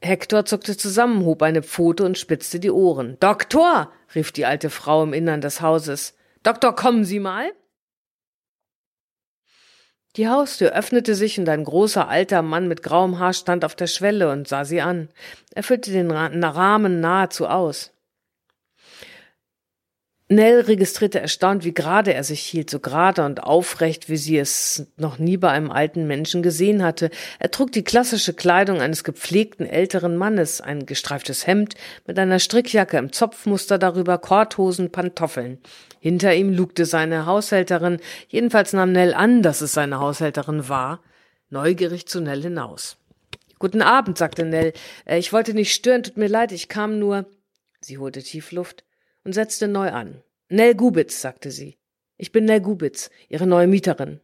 S4: Hektor zuckte zusammen, hob eine Pfote und spitzte die Ohren. Doktor, rief die alte Frau im Innern des Hauses. Doktor, kommen Sie mal? Die Haustür öffnete sich und ein großer alter Mann mit grauem Haar stand auf der Schwelle und sah sie an. Er füllte den Rahmen nahezu aus. Nell registrierte erstaunt, wie gerade er sich hielt, so gerade und aufrecht, wie sie es noch nie bei einem alten Menschen gesehen hatte. Er trug die klassische Kleidung eines gepflegten älteren Mannes, ein gestreiftes Hemd mit einer Strickjacke im Zopfmuster darüber, Korthosen, Pantoffeln. Hinter ihm lugte seine Haushälterin, jedenfalls nahm Nell an, dass es seine Haushälterin war, neugierig zu Nell hinaus. Guten Abend, sagte Nell. Äh, ich wollte nicht stören, tut mir leid, ich kam nur. Sie holte tief Luft und setzte neu an. Nell Gubitz, sagte sie. Ich bin Nell Gubitz, Ihre neue Mieterin.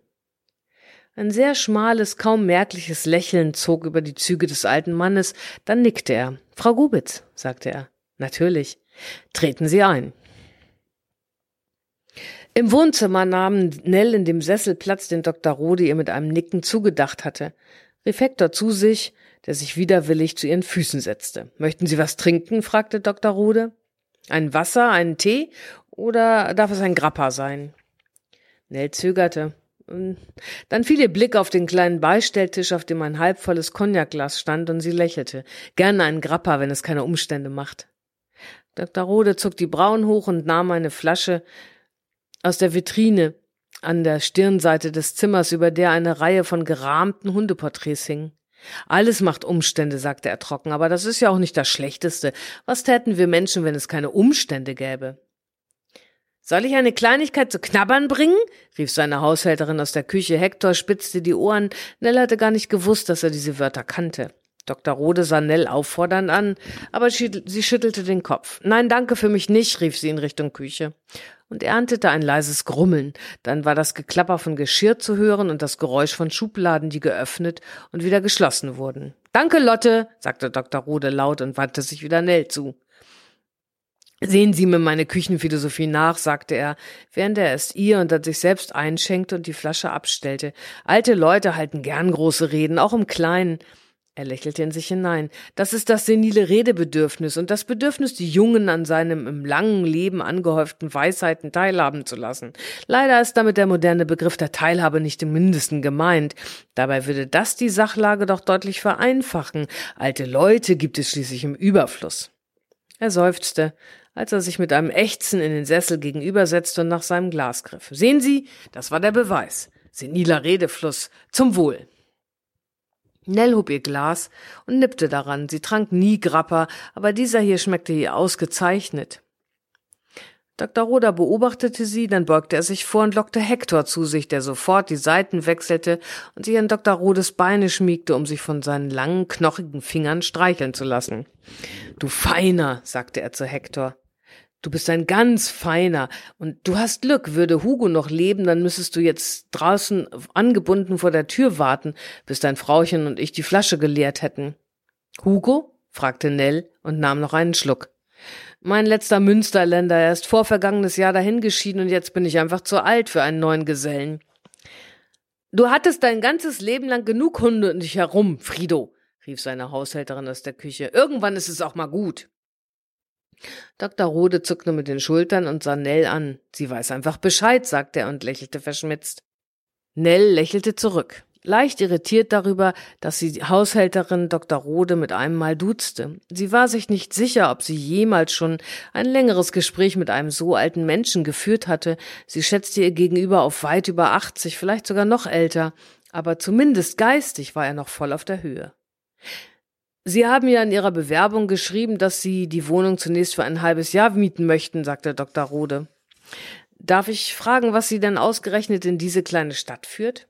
S4: Ein sehr schmales, kaum merkliches Lächeln zog über die Züge des alten Mannes, dann nickte er. Frau Gubitz, sagte er. Natürlich. Treten Sie ein. Im Wohnzimmer nahm Nell in dem Sessel Platz, den Dr. Rode ihr mit einem Nicken zugedacht hatte. Rief Hector zu sich, der sich widerwillig zu ihren Füßen setzte. Möchten Sie was trinken? fragte Dr. Rode. Ein Wasser, einen Tee oder darf es ein Grappa sein? Nell zögerte. Dann fiel ihr Blick auf den kleinen Beistelltisch, auf dem ein halbvolles Cognacglas stand, und sie lächelte. Gerne einen Grappa, wenn es keine Umstände macht. Dr. Rode zog die Brauen hoch und nahm eine Flasche aus der Vitrine an der Stirnseite des Zimmers, über der eine Reihe von gerahmten Hundeporträts hing. Alles macht Umstände, sagte er trocken, aber das ist ja auch nicht das Schlechteste. Was täten wir Menschen, wenn es keine Umstände gäbe? Soll ich eine Kleinigkeit zu knabbern bringen? rief seine Haushälterin aus der Küche. Hector spitzte die Ohren. Nell hatte gar nicht gewusst, dass er diese Wörter kannte. Dr. Rode sah Nell auffordernd an, aber sie schüttelte den Kopf. Nein, danke für mich nicht, rief sie in Richtung Küche und erntete ein leises Grummeln. Dann war das Geklapper von Geschirr zu hören und das Geräusch von Schubladen, die geöffnet und wieder geschlossen wurden. Danke, Lotte, sagte Dr. Rode laut und wandte sich wieder Nell zu. Sehen Sie mir meine Küchenphilosophie nach, sagte er, während er es ihr und dann sich selbst einschenkte und die Flasche abstellte. Alte Leute halten gern große Reden, auch im Kleinen. Er lächelte in sich hinein. Das ist das senile Redebedürfnis und das Bedürfnis, die Jungen an seinem im langen Leben angehäuften Weisheiten teilhaben zu lassen. Leider ist damit der moderne Begriff der Teilhabe nicht im Mindesten gemeint. Dabei würde das die Sachlage doch deutlich vereinfachen. Alte Leute gibt es schließlich im Überfluss. Er seufzte, als er sich mit einem Ächzen in den Sessel gegenübersetzte und nach seinem Glas griff. Sehen Sie, das war der Beweis. Seniler Redefluss. Zum Wohl. Nell hob ihr Glas und nippte daran. Sie trank nie Grappa, aber dieser hier schmeckte ihr ausgezeichnet. Dr. Roder beobachtete sie, dann beugte er sich vor und lockte Hector zu sich, der sofort die Seiten wechselte und sich an Dr. Rodes Beine schmiegte, um sich von seinen langen, knochigen Fingern streicheln zu lassen. Du Feiner, sagte er zu Hector. Du bist ein ganz feiner und du hast Glück. Würde Hugo noch leben, dann müsstest du jetzt draußen angebunden vor der Tür warten, bis dein Frauchen und ich die Flasche geleert hätten. Hugo? fragte Nell und nahm noch einen Schluck. Mein letzter Münsterländer, er ist vorvergangenes Jahr dahingeschieden und jetzt bin ich einfach zu alt für einen neuen Gesellen. Du hattest dein ganzes Leben lang genug Hunde um dich herum, Frido, rief seine Haushälterin aus der Küche. Irgendwann ist es auch mal gut. Dr. Rode zuckte mit den Schultern und sah Nell an. Sie weiß einfach Bescheid, sagte er und lächelte verschmitzt. Nell lächelte zurück, leicht irritiert darüber, dass sie Haushälterin Dr. Rode mit einem Mal duzte. Sie war sich nicht sicher, ob sie jemals schon ein längeres Gespräch mit einem so alten Menschen geführt hatte. Sie schätzte ihr Gegenüber auf weit über 80, vielleicht sogar noch älter, aber zumindest geistig war er noch voll auf der Höhe. Sie haben ja in Ihrer Bewerbung geschrieben, dass Sie die Wohnung zunächst für ein halbes Jahr mieten möchten, sagte Dr. Rode. Darf ich fragen, was Sie denn ausgerechnet in diese kleine Stadt führt?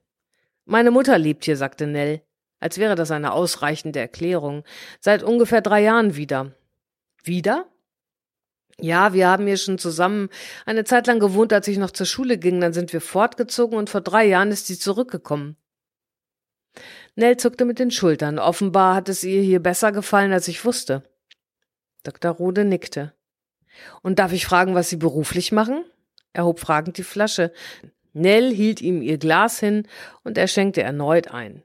S4: Meine Mutter lebt hier, sagte Nell, als wäre das eine ausreichende Erklärung. Seit ungefähr drei Jahren wieder. Wieder? Ja, wir haben hier schon zusammen eine Zeit lang gewohnt, als ich noch zur Schule ging, dann sind wir fortgezogen und vor drei Jahren ist sie zurückgekommen. Nell zuckte mit den Schultern. Offenbar hat es ihr hier besser gefallen, als ich wusste. Dr. Rode nickte. Und darf ich fragen, was Sie beruflich machen? Er hob fragend die Flasche. Nell hielt ihm ihr Glas hin und er schenkte erneut ein.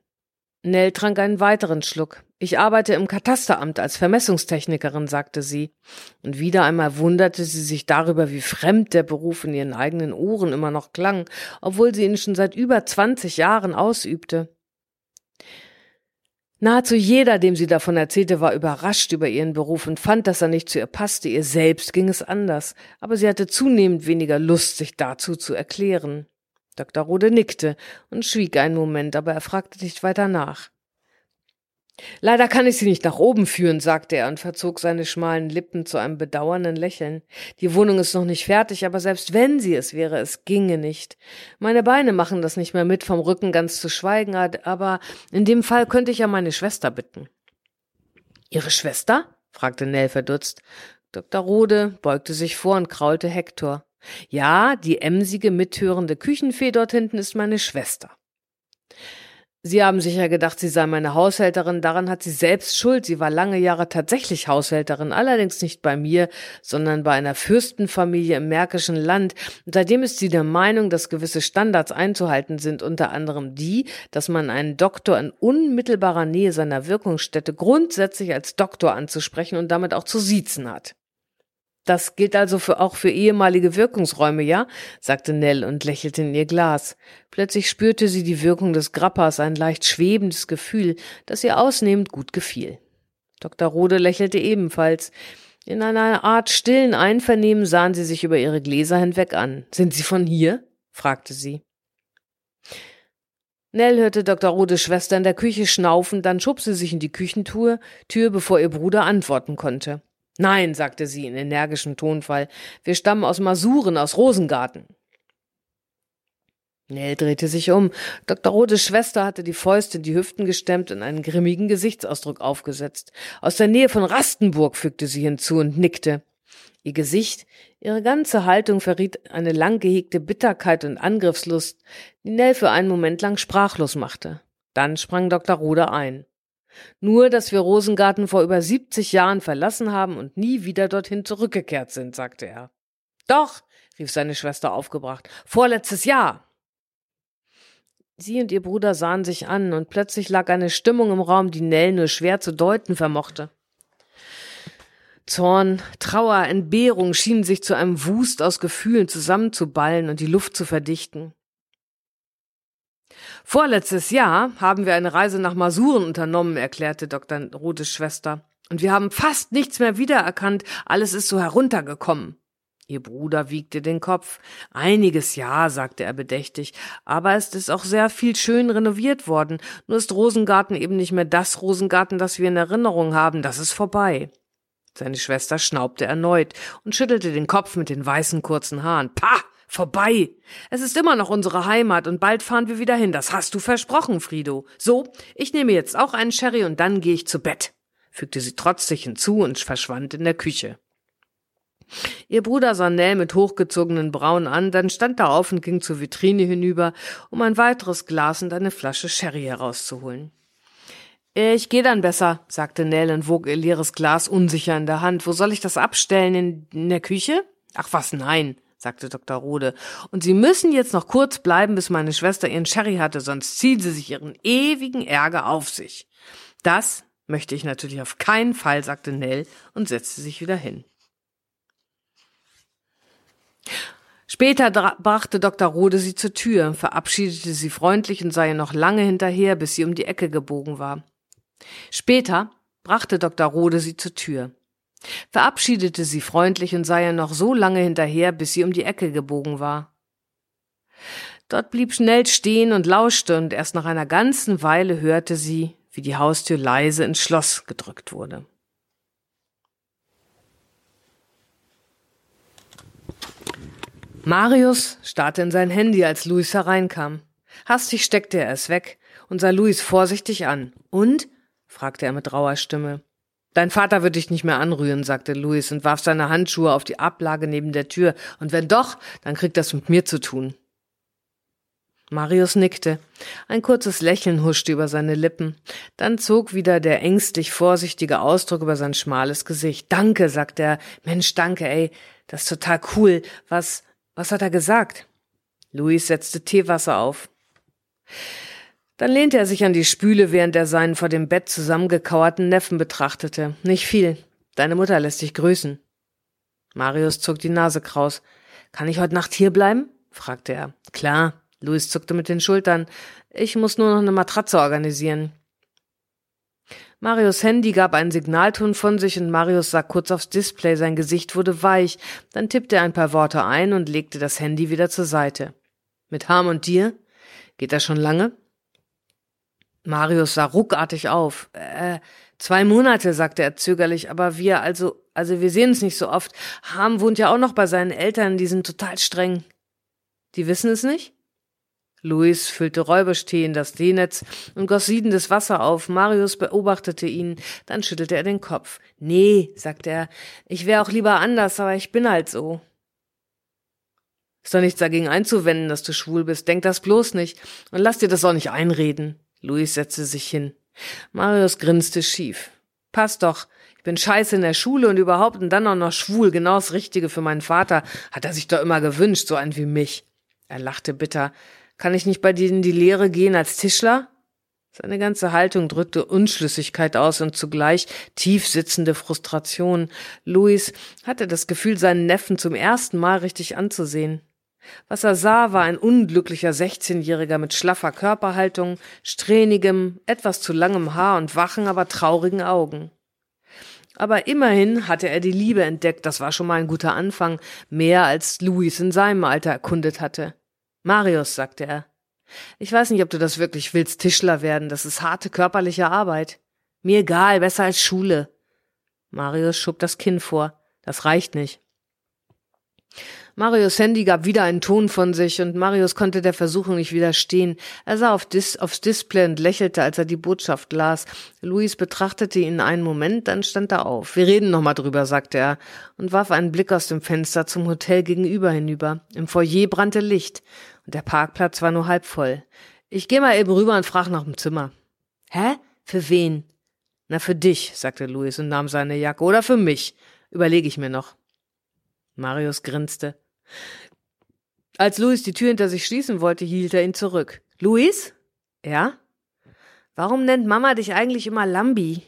S4: Nell trank einen weiteren Schluck. Ich arbeite im Katasteramt als Vermessungstechnikerin, sagte sie. Und wieder einmal wunderte sie sich darüber, wie fremd der Beruf in ihren eigenen Ohren immer noch klang, obwohl sie ihn schon seit über zwanzig Jahren ausübte. Nahezu jeder, dem sie davon erzählte, war überrascht über ihren Beruf und fand, dass er nicht zu ihr passte. Ihr selbst ging es anders, aber sie hatte zunehmend weniger Lust, sich dazu zu erklären. Dr. Rode nickte und schwieg einen Moment, aber er fragte nicht weiter nach. Leider kann ich Sie nicht nach oben führen, sagte er und verzog seine schmalen Lippen zu einem bedauernden Lächeln. Die Wohnung ist noch nicht fertig, aber selbst wenn sie es wäre, es ginge nicht. Meine Beine machen das nicht mehr mit, vom Rücken ganz zu schweigen, aber in dem Fall könnte ich ja meine Schwester bitten. Ihre Schwester? fragte Nell verdutzt. Dr. Rode beugte sich vor und kraulte Hektor. Ja, die emsige, mithörende Küchenfee dort hinten ist meine Schwester. Sie haben sicher gedacht, sie sei meine Haushälterin. Daran hat sie selbst Schuld. Sie war lange Jahre tatsächlich Haushälterin, allerdings nicht bei mir, sondern bei einer Fürstenfamilie im Märkischen Land. Und seitdem ist sie der Meinung, dass gewisse Standards einzuhalten sind, unter anderem die, dass man einen Doktor in unmittelbarer Nähe seiner Wirkungsstätte grundsätzlich als Doktor anzusprechen und damit auch zu siezen hat. Das gilt also für, auch für ehemalige Wirkungsräume, ja? sagte Nell und lächelte in ihr Glas. Plötzlich spürte sie die Wirkung des Grappas, ein leicht schwebendes Gefühl, das ihr ausnehmend gut gefiel. Dr. Rode lächelte ebenfalls. In einer Art stillen Einvernehmen sahen sie sich über ihre Gläser hinweg an. Sind Sie von hier? fragte sie. Nell hörte Dr. Rodes Schwester in der Küche schnaufen, dann schob sie sich in die Küchentür, Tür, bevor ihr Bruder antworten konnte. Nein, sagte sie in energischem Tonfall, wir stammen aus Masuren, aus Rosengarten. Nell drehte sich um. Dr. Rodes Schwester hatte die Fäuste in die Hüften gestemmt und einen grimmigen Gesichtsausdruck aufgesetzt. Aus der Nähe von Rastenburg fügte sie hinzu und nickte. Ihr Gesicht, ihre ganze Haltung verriet eine lang gehegte Bitterkeit und Angriffslust, die Nell für einen Moment lang sprachlos machte. Dann sprang Dr. Rode ein. Nur, dass wir Rosengarten vor über 70 Jahren verlassen haben und nie wieder dorthin zurückgekehrt sind, sagte er. Doch, rief seine Schwester aufgebracht, vorletztes Jahr. Sie und ihr Bruder sahen sich an, und plötzlich lag eine Stimmung im Raum, die Nell nur schwer zu deuten vermochte. Zorn, Trauer, Entbehrung schienen sich zu einem Wust aus Gefühlen zusammenzuballen und die Luft zu verdichten. Vorletztes Jahr haben wir eine Reise nach Masuren unternommen, erklärte Dr. Rodes Schwester. Und wir haben fast nichts mehr wiedererkannt. Alles ist so heruntergekommen. Ihr Bruder wiegte den Kopf. Einiges ja, sagte er bedächtig, aber es ist auch sehr viel schön renoviert worden. Nur ist Rosengarten eben nicht mehr das Rosengarten, das wir in Erinnerung haben. Das ist vorbei. Seine Schwester schnaubte erneut und schüttelte den Kopf mit den weißen kurzen Haaren. Pah! Vorbei. Es ist immer noch unsere Heimat und bald fahren wir wieder hin. Das hast du versprochen, Frido. So, ich nehme jetzt auch einen Sherry und dann gehe ich zu Bett, fügte sie trotzig hinzu und verschwand in der Küche. Ihr Bruder sah Nell mit hochgezogenen Brauen an, dann stand er auf und ging zur Vitrine hinüber, um ein weiteres Glas und eine Flasche Sherry herauszuholen. Ich gehe dann besser, sagte Nell und wog ihr leeres Glas unsicher in der Hand. Wo soll ich das abstellen? In, in der Küche? Ach was, nein sagte Dr. Rode. Und Sie müssen jetzt noch kurz bleiben, bis meine Schwester ihren Sherry hatte, sonst zieht sie sich ihren ewigen Ärger auf sich. Das Möchte ich natürlich auf keinen Fall, sagte Nell und setzte sich wieder hin. Später brachte Dr. Rode sie zur Tür, verabschiedete sie freundlich und sah ihr noch lange hinterher, bis sie um die Ecke gebogen war. Später brachte Dr. Rode sie zur Tür, verabschiedete sie freundlich und sah ihr noch so lange hinterher, bis sie um die Ecke gebogen war. Dort blieb schnell stehen und lauschte, und erst nach einer ganzen Weile hörte sie, wie die Haustür leise ins Schloss gedrückt wurde. Marius starrte in sein Handy, als Luis hereinkam. Hastig steckte er es weg und sah Luis vorsichtig an. Und? fragte er mit rauer Stimme. Dein Vater wird dich nicht mehr anrühren, sagte Luis und warf seine Handschuhe auf die Ablage neben der Tür. Und wenn doch, dann kriegt das mit mir zu tun. Marius nickte. Ein kurzes Lächeln huschte über seine Lippen. Dann zog wieder der ängstlich vorsichtige Ausdruck über sein schmales Gesicht. Danke, sagte er. Mensch, danke, ey. Das ist total cool. Was, was hat er gesagt? Luis setzte Teewasser auf. Dann lehnte er sich an die Spüle, während er seinen vor dem Bett zusammengekauerten Neffen betrachtete. Nicht viel. Deine Mutter lässt dich grüßen. Marius zog die Nase kraus. Kann ich heute Nacht hier bleiben? fragte er. Klar. Luis zuckte mit den Schultern. Ich muss nur noch eine Matratze organisieren. Marius Handy gab einen Signalton von sich und Marius sah kurz aufs Display, sein Gesicht wurde weich, dann tippte er ein paar Worte ein und legte das Handy wieder zur Seite. Mit Harm und dir? Geht das schon lange? Marius sah ruckartig auf. Äh, zwei Monate, sagte er zögerlich, aber wir, also, also wir sehen uns nicht so oft. Harm wohnt ja auch noch bei seinen Eltern, die sind total streng. Die wissen es nicht? Luis füllte Räuberstee in das Seenetz und goss siedendes Wasser auf. Marius beobachtete ihn, dann schüttelte er den Kopf. Nee, sagte er, ich wäre auch lieber anders, aber ich bin halt so. Ist doch nichts dagegen einzuwenden, dass du schwul bist. Denk das bloß nicht und lass dir das auch nicht einreden. Luis setzte sich hin. Marius grinste schief. Pass doch, ich bin scheiße in der Schule und überhaupt und dann auch noch schwul, genau das Richtige für meinen Vater. Hat er sich doch immer gewünscht, so ein wie mich. Er lachte bitter. Kann ich nicht bei dir in die Lehre gehen als Tischler? Seine ganze Haltung drückte Unschlüssigkeit aus und zugleich tief sitzende Frustration. Louis hatte das Gefühl, seinen Neffen zum ersten Mal richtig anzusehen. Was er sah, war ein unglücklicher Sechzehnjähriger mit schlaffer Körperhaltung, strähnigem, etwas zu langem Haar und wachen, aber traurigen Augen. Aber immerhin hatte er die Liebe entdeckt, das war schon mal ein guter Anfang, mehr als Louis in seinem Alter erkundet hatte. Marius, sagte er, ich weiß nicht, ob du das wirklich willst, Tischler werden, das ist harte körperliche Arbeit. Mir egal, besser als Schule. Marius schob das Kinn vor. Das reicht nicht. Marius Handy gab wieder einen Ton von sich und Marius konnte der Versuchung nicht widerstehen. Er sah auf Dis aufs Display und lächelte, als er die Botschaft las. Luis betrachtete ihn einen Moment, dann stand er auf. Wir reden noch mal drüber, sagte er und warf einen Blick aus dem Fenster zum Hotel gegenüber hinüber. Im Foyer brannte Licht und der Parkplatz war nur halb voll. Ich geh mal eben rüber und frag nach dem Zimmer. Hä? Für wen? Na, für dich, sagte Luis und nahm seine Jacke. Oder für mich. Überlege ich mir noch. Marius grinste. Als Luis die Tür hinter sich schließen wollte, hielt er ihn zurück. Luis? Ja? Warum nennt Mama dich eigentlich immer Lambi?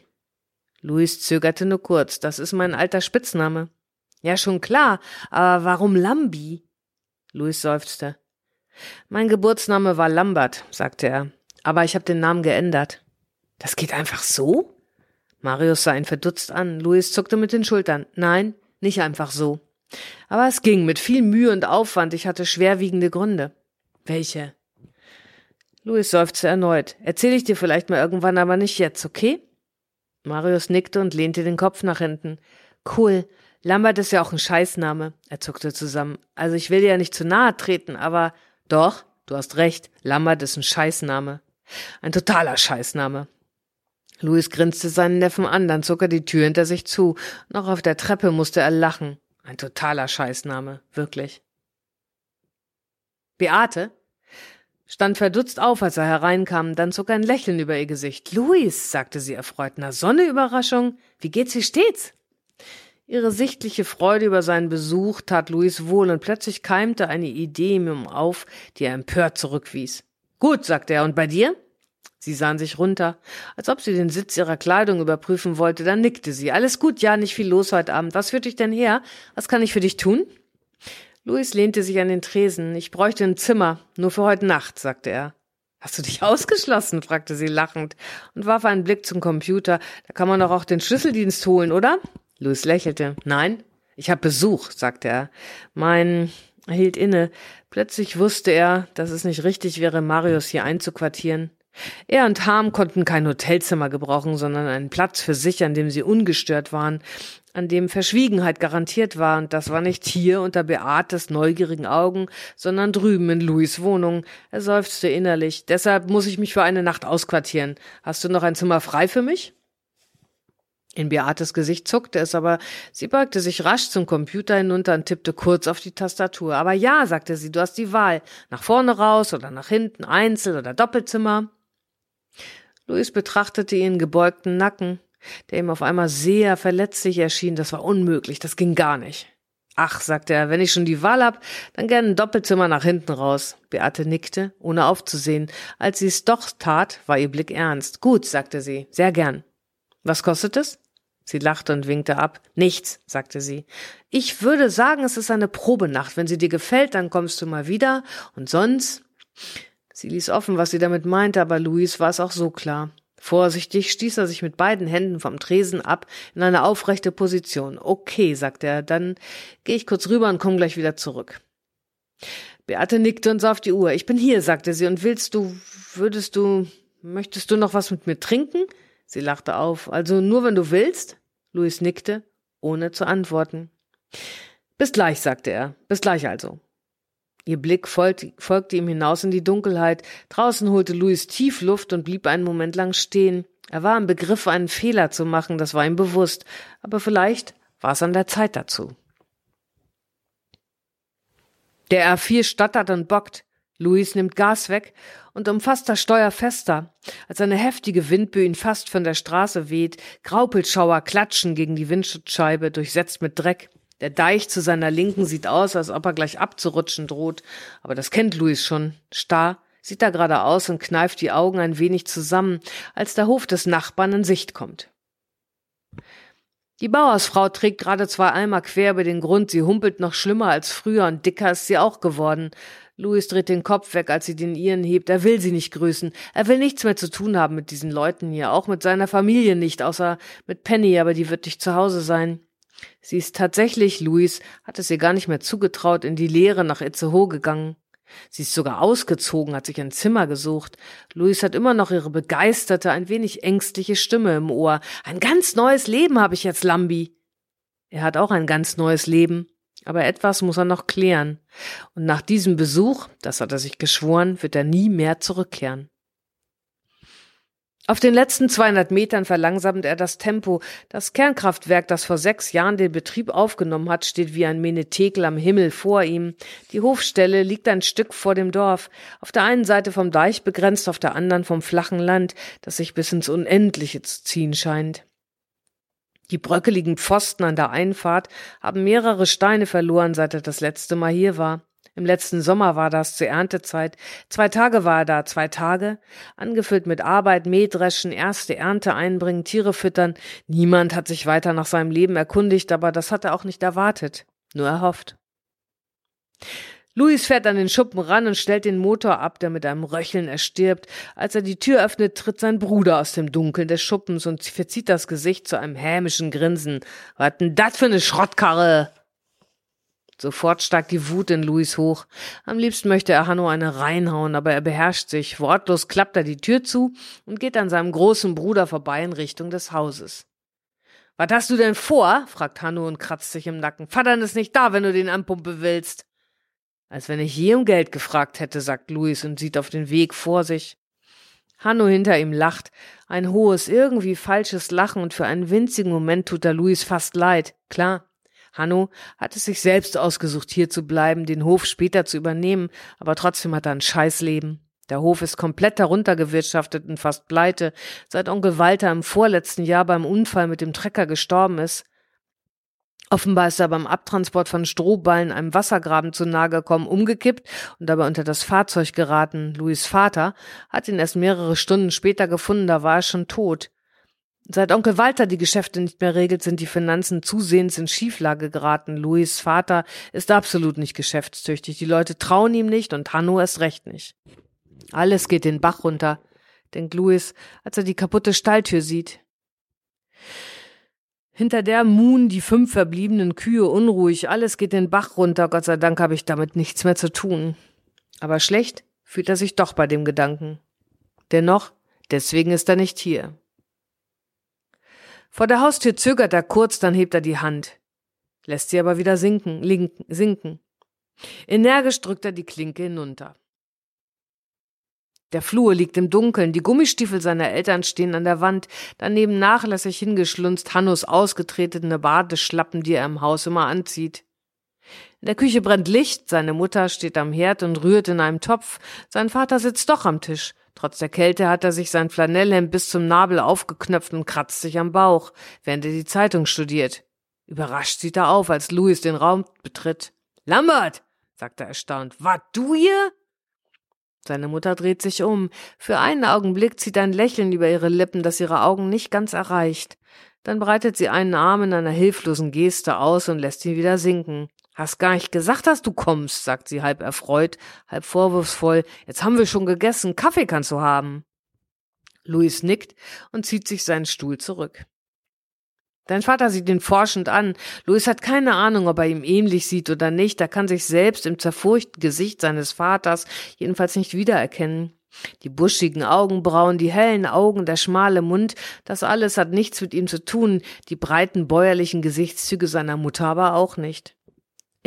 S4: Luis zögerte nur kurz. Das ist mein alter Spitzname. Ja, schon klar, aber warum Lambi? Luis seufzte. Mein Geburtsname war Lambert, sagte er, aber ich habe den Namen geändert. Das geht einfach so? Marius sah ihn verdutzt an. Luis zuckte mit den Schultern. Nein, nicht einfach so. Aber es ging mit viel Mühe und Aufwand. Ich hatte schwerwiegende Gründe. Welche? Louis seufzte erneut. Erzähl ich dir vielleicht mal irgendwann, aber nicht jetzt, okay? Marius nickte und lehnte den Kopf nach hinten. Cool. Lambert ist ja auch ein Scheißname. Er zuckte zusammen. Also ich will dir ja nicht zu nahe treten, aber doch, du hast recht. Lambert ist ein Scheißname. Ein totaler Scheißname. Louis grinste seinen Neffen an, dann zog er die Tür hinter sich zu. Noch auf der Treppe musste er lachen. Ein totaler Scheißname, wirklich. Beate stand verdutzt auf, als er hereinkam, dann zog ein Lächeln über ihr Gesicht. Luis, sagte sie erfreut, na Sonne Überraschung, wie geht's, wie steht's? Ihre sichtliche Freude über seinen Besuch tat Luis wohl, und plötzlich keimte eine Idee ihm auf, die er empört zurückwies. Gut, sagte er, und bei dir? Sie sahen sich runter, als ob sie den Sitz ihrer Kleidung überprüfen wollte. Dann nickte sie. Alles gut, ja, nicht viel los heute Abend. Was führt dich denn her? Was kann ich für dich tun? Louis lehnte sich an den Tresen. Ich bräuchte ein Zimmer, nur für heute Nacht, sagte er. Hast du dich [laughs] ausgeschlossen? fragte sie lachend und warf einen Blick zum Computer. Da kann man doch auch den Schlüsseldienst holen, oder? Louis lächelte. Nein, ich habe Besuch, sagte er. Mein er hielt inne. Plötzlich wusste er, dass es nicht richtig wäre, Marius hier einzuquartieren. Er und Harm konnten kein Hotelzimmer gebrauchen, sondern einen Platz für sich, an dem sie ungestört waren, an dem Verschwiegenheit garantiert war, und das war nicht hier unter Beates neugierigen Augen, sondern drüben in Louis Wohnung. Er seufzte innerlich. Deshalb muss ich mich für eine Nacht ausquartieren. Hast du noch ein Zimmer frei für mich? In Beates Gesicht zuckte es, aber sie beugte sich rasch zum Computer hinunter und tippte kurz auf die Tastatur. Aber ja, sagte sie, du hast die Wahl. Nach vorne raus oder nach hinten, Einzel- oder Doppelzimmer. Louis betrachtete ihren gebeugten Nacken, der ihm auf einmal sehr verletzlich erschien. Das war unmöglich, das ging gar nicht. Ach, sagte er, wenn ich schon die Wahl hab, dann gern ein Doppelzimmer nach hinten raus. Beate nickte, ohne aufzusehen. Als sie es doch tat, war ihr Blick ernst. Gut, sagte sie, sehr gern. Was kostet es? Sie lachte und winkte ab. Nichts, sagte sie. Ich würde sagen, es ist eine Probenacht. Wenn sie dir gefällt, dann kommst du mal wieder. Und sonst? Sie ließ offen, was sie damit meinte, aber Luis war es auch so klar. Vorsichtig stieß er sich mit beiden Händen vom Tresen ab in eine aufrechte Position. Okay, sagte er, dann gehe ich kurz rüber und komm gleich wieder zurück. Beate nickte und sah auf die Uhr. Ich bin hier, sagte sie, und willst du, würdest du, möchtest du noch was mit mir trinken? Sie lachte auf. Also nur wenn du willst? Luis nickte, ohne zu antworten. Bis gleich, sagte er. Bis gleich also. Ihr Blick folgte, ihm hinaus in die Dunkelheit. Draußen holte Louis tief Luft und blieb einen Moment lang stehen. Er war im Begriff, einen Fehler zu machen, das war ihm bewusst, aber vielleicht war es an der Zeit dazu. Der R4 stottert und bockt. Louis nimmt Gas weg und umfasst das Steuer fester, als eine heftige Windböe ihn fast von der Straße weht. Graupelschauer klatschen gegen die Windschutzscheibe, durchsetzt mit Dreck. Der Deich zu seiner Linken sieht aus, als ob er gleich abzurutschen droht, aber das kennt Luis schon. Starr sieht er gerade aus und kneift die Augen ein wenig zusammen, als der Hof des Nachbarn in Sicht kommt. Die Bauersfrau trägt gerade zwei Eimer quer über den Grund, sie humpelt noch schlimmer als früher und dicker ist sie auch geworden. Louis dreht den Kopf weg, als sie den ihren hebt. Er will sie nicht grüßen. Er will nichts mehr zu tun haben mit diesen Leuten hier, auch mit seiner Familie nicht, außer mit Penny, aber die wird nicht zu Hause sein. Sie ist tatsächlich, Louis hat es ihr gar nicht mehr zugetraut, in die Lehre nach Itzehoe gegangen. Sie ist sogar ausgezogen, hat sich ein Zimmer gesucht. Louis hat immer noch ihre begeisterte, ein wenig ängstliche Stimme im Ohr. Ein ganz neues Leben habe ich jetzt, Lambi. Er hat auch ein ganz neues Leben, aber etwas muss er noch klären. Und nach diesem Besuch, das hat er sich geschworen, wird er nie mehr zurückkehren. Auf den letzten 200 Metern verlangsamt er das Tempo. Das Kernkraftwerk, das vor sechs Jahren den Betrieb aufgenommen hat, steht wie ein Menetekel am Himmel vor ihm. Die Hofstelle liegt ein Stück vor dem Dorf. Auf der einen Seite vom Deich begrenzt, auf der anderen vom flachen Land, das sich bis ins Unendliche zu ziehen scheint. Die bröckeligen Pfosten an der Einfahrt haben mehrere Steine verloren, seit er das letzte Mal hier war. Im letzten Sommer war das zur Erntezeit. Zwei Tage war er da, zwei Tage, angefüllt mit Arbeit, Mähdreschen, erste Ernte einbringen, Tiere füttern. Niemand hat sich weiter nach seinem Leben erkundigt, aber das hat er auch nicht erwartet, nur erhofft. Luis fährt an den Schuppen ran und stellt den Motor ab, der mit einem Röcheln erstirbt. Als er die Tür öffnet, tritt sein Bruder aus dem Dunkeln des Schuppens und verzieht das Gesicht zu einem hämischen Grinsen. Was denn dat für ne Schrottkarre? Sofort steigt die Wut in Louis hoch. Am liebsten möchte er Hanno eine reinhauen, aber er beherrscht sich. Wortlos klappt er die Tür zu und geht an seinem großen Bruder vorbei in Richtung des Hauses. Was hast du denn vor? fragt Hanno und kratzt sich im Nacken. Vatern ist nicht da, wenn du den anpumpen willst. Als wenn ich je um Geld gefragt hätte, sagt Louis und sieht auf den Weg vor sich. Hanno hinter ihm lacht. Ein hohes, irgendwie falsches Lachen und für einen winzigen Moment tut er Louis fast leid. Klar, Hanno hat es sich selbst ausgesucht, hier zu bleiben, den Hof später zu übernehmen, aber trotzdem hat er ein Scheißleben. Der Hof ist komplett heruntergewirtschaftet und fast pleite, seit Onkel Walter im vorletzten Jahr beim Unfall mit dem Trecker gestorben ist. Offenbar ist er beim Abtransport von Strohballen einem Wassergraben zu nahe gekommen, umgekippt und dabei unter das Fahrzeug geraten. Louis Vater hat ihn erst mehrere Stunden später gefunden, da war er schon tot. Seit Onkel Walter die Geschäfte nicht mehr regelt, sind die Finanzen zusehends in Schieflage geraten. Louis Vater ist absolut nicht geschäftstüchtig. Die Leute trauen ihm nicht und Hanno erst recht nicht. Alles geht den Bach runter, denkt Louis, als er die kaputte Stalltür sieht. Hinter der Moon die fünf verbliebenen Kühe unruhig, alles geht den Bach runter, Gott sei Dank habe ich damit nichts mehr zu tun. Aber schlecht fühlt er sich doch bei dem Gedanken. Dennoch, deswegen ist er nicht hier. Vor der Haustür zögert er kurz, dann hebt er die Hand, lässt sie aber wieder sinken, linken, sinken. Energisch drückt er die Klinke hinunter. Der Flur liegt im Dunkeln, die Gummistiefel seiner Eltern stehen an der Wand, daneben nachlässig hingeschlunzt Hannos ausgetretene Badeschlappen, die er im Haus immer anzieht. In der Küche brennt Licht, seine Mutter steht am Herd und rührt in einem Topf, sein Vater sitzt doch am Tisch. Trotz der Kälte hat er sich sein Flanellhemd bis zum Nabel aufgeknöpft und kratzt sich am Bauch, während er die Zeitung studiert. Überrascht sieht er auf, als Louis den Raum betritt. Lambert, sagt er erstaunt, war du hier? Seine Mutter dreht sich um. Für einen Augenblick zieht ein Lächeln über ihre Lippen, das ihre Augen nicht ganz erreicht. Dann breitet sie einen Arm in einer hilflosen Geste aus und lässt ihn wieder sinken. Hast gar nicht gesagt, dass du kommst, sagt sie halb erfreut, halb vorwurfsvoll. Jetzt haben wir schon gegessen. Kaffee kannst du haben. Louis nickt und zieht sich seinen Stuhl zurück. Dein Vater sieht ihn forschend an. Louis hat keine Ahnung, ob er ihm ähnlich sieht oder nicht. Er kann sich selbst im zerfurchten Gesicht seines Vaters jedenfalls nicht wiedererkennen. Die buschigen Augenbrauen, die hellen Augen, der schmale Mund, das alles hat nichts mit ihm zu tun, die breiten bäuerlichen Gesichtszüge seiner Mutter aber auch nicht.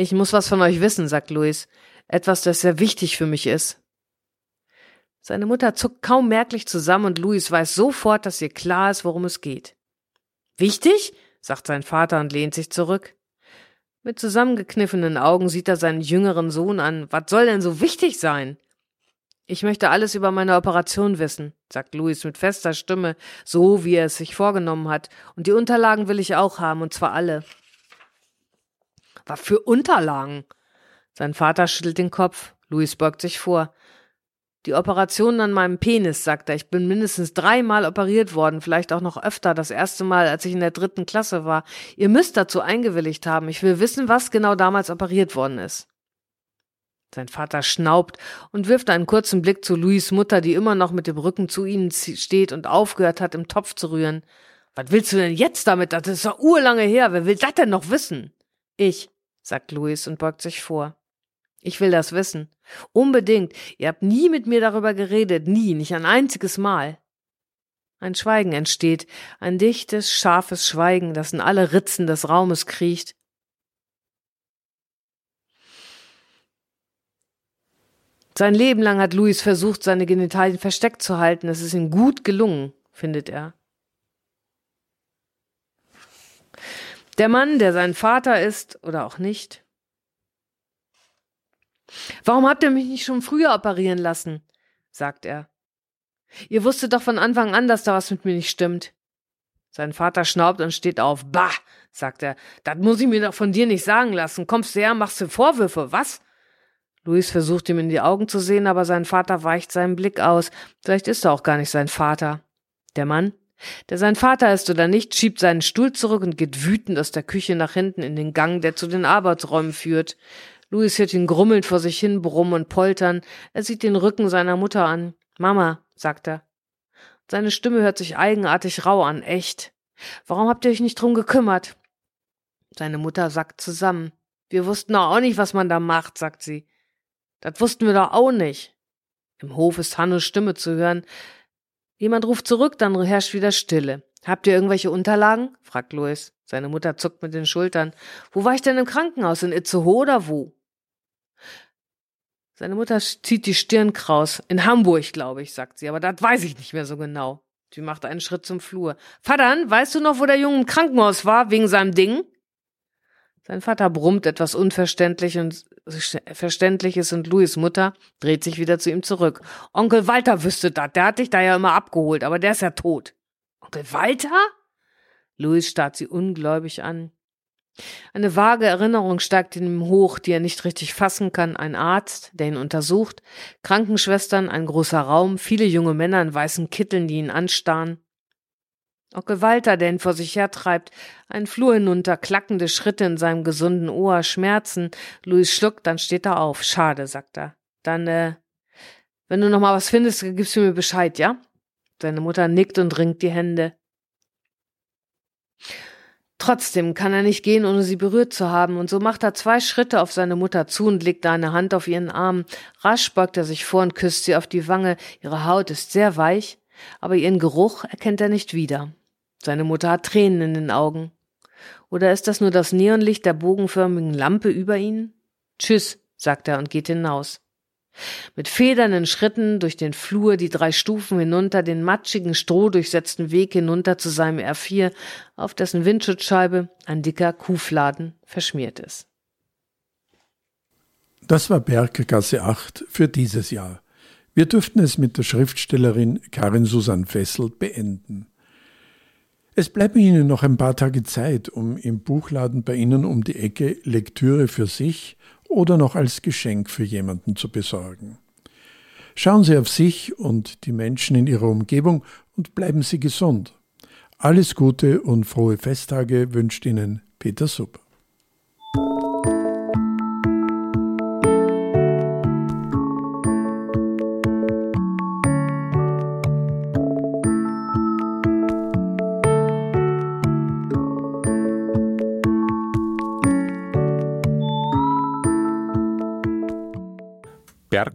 S4: Ich muss was von euch wissen, sagt Louis. Etwas, das sehr wichtig für mich ist. Seine Mutter zuckt kaum merklich zusammen und Louis weiß sofort, dass ihr klar ist, worum es geht. Wichtig? sagt sein Vater und lehnt sich zurück. Mit zusammengekniffenen Augen sieht er seinen jüngeren Sohn an. Was soll denn so wichtig sein? Ich möchte alles über meine Operation wissen, sagt Louis mit fester Stimme, so wie er es sich vorgenommen hat. Und die Unterlagen will ich auch haben, und zwar alle. Was für Unterlagen? Sein Vater schüttelt den Kopf. Louis beugt sich vor. Die Operation an meinem Penis, sagt er. Ich bin mindestens dreimal operiert worden, vielleicht auch noch öfter. Das erste Mal, als ich in der dritten Klasse war. Ihr müsst dazu eingewilligt haben. Ich will wissen, was genau damals operiert worden ist. Sein Vater schnaubt und wirft einen kurzen Blick zu Louis Mutter, die immer noch mit dem Rücken zu ihnen steht und aufgehört hat, im Topf zu rühren. Was willst du denn jetzt damit? Das ist doch urlange her. Wer will das denn noch wissen? Ich, sagt Louis und beugt sich vor. Ich will das wissen. Unbedingt. Ihr habt nie mit mir darüber geredet, nie, nicht ein einziges Mal. Ein Schweigen entsteht, ein dichtes, scharfes Schweigen, das in alle Ritzen des Raumes kriecht. Sein Leben lang hat Louis versucht, seine Genitalien versteckt zu halten. Es ist ihm gut gelungen, findet er. Der Mann, der sein Vater ist oder auch nicht, Warum habt ihr mich nicht schon früher operieren lassen? sagt er. Ihr wusstet doch von Anfang an, dass da was mit mir nicht stimmt. Sein Vater schnaubt und steht auf. Bah, sagt er, das muss ich mir doch von dir nicht sagen lassen. Kommst du her, machst du Vorwürfe, was? Luis versucht ihm in die Augen zu sehen, aber sein Vater weicht seinen Blick aus. Vielleicht ist er auch gar nicht sein Vater. Der Mann, der sein Vater ist oder nicht, schiebt seinen Stuhl zurück und geht wütend aus der Küche nach hinten in den Gang, der zu den Arbeitsräumen führt. Louis hört ihn grummelnd vor sich hin brummen und poltern. Er sieht den Rücken seiner Mutter an. Mama, sagt er. Seine Stimme hört sich eigenartig rau an, echt. Warum habt ihr euch nicht drum gekümmert? Seine Mutter sackt zusammen. Wir wussten auch nicht, was man da macht, sagt sie. Das wussten wir doch auch nicht. Im Hof ist Hannos Stimme zu hören. Jemand ruft zurück, dann herrscht wieder Stille. Habt ihr irgendwelche Unterlagen? fragt Louis. Seine Mutter zuckt mit den Schultern. Wo war ich denn im Krankenhaus? In Itzehoe oder wo? Seine Mutter zieht die Stirn kraus. In Hamburg, glaube ich, sagt sie, aber das weiß ich nicht mehr so genau. Sie macht einen Schritt zum Flur. Vater, weißt du noch, wo der Junge im Krankenhaus war, wegen seinem Ding? Sein Vater brummt etwas unverständlich und Verständliches und Louis Mutter dreht sich wieder zu ihm zurück. Onkel Walter wüsste das, der hat dich da ja immer abgeholt, aber der ist ja tot. Onkel Walter? Louis starrt sie ungläubig an. Eine vage Erinnerung steigt in ihm hoch, die er nicht richtig fassen kann. Ein Arzt, der ihn untersucht, Krankenschwestern, ein großer Raum, viele junge Männer in weißen Kitteln, die ihn anstarren. Onkel Walter, der ihn vor sich hertreibt, einen Flur hinunter, klackende Schritte in seinem gesunden Ohr, Schmerzen. Louis schluckt, dann steht er auf. Schade, sagt er. Dann, äh, wenn du noch mal was findest, gibst du mir Bescheid, ja? Seine Mutter nickt und ringt die Hände. Trotzdem kann er nicht gehen, ohne sie berührt zu haben, und so macht er zwei Schritte auf seine Mutter zu und legt eine Hand auf ihren Arm. Rasch beugt er sich vor und küsst sie auf die Wange. Ihre Haut ist sehr weich, aber ihren Geruch erkennt er nicht wieder. Seine Mutter hat Tränen in den Augen. Oder ist das nur das Neonlicht der bogenförmigen Lampe über ihnen? Tschüss, sagt er und geht hinaus. Mit federnden Schritten durch den Flur die drei Stufen hinunter, den matschigen, strohdurchsetzten Weg hinunter zu seinem R4, auf dessen Windschutzscheibe ein dicker Kuhfladen verschmiert ist.
S2: Das war Berggasse 8 für dieses Jahr. Wir dürften es mit der Schriftstellerin Karin Susan Fessel beenden. Es bleiben Ihnen noch ein paar Tage Zeit, um im Buchladen bei Ihnen um die Ecke Lektüre für sich oder noch als Geschenk für jemanden zu besorgen. Schauen Sie auf sich und die Menschen in Ihrer Umgebung und bleiben Sie gesund. Alles Gute und frohe Festtage wünscht Ihnen Peter Supp.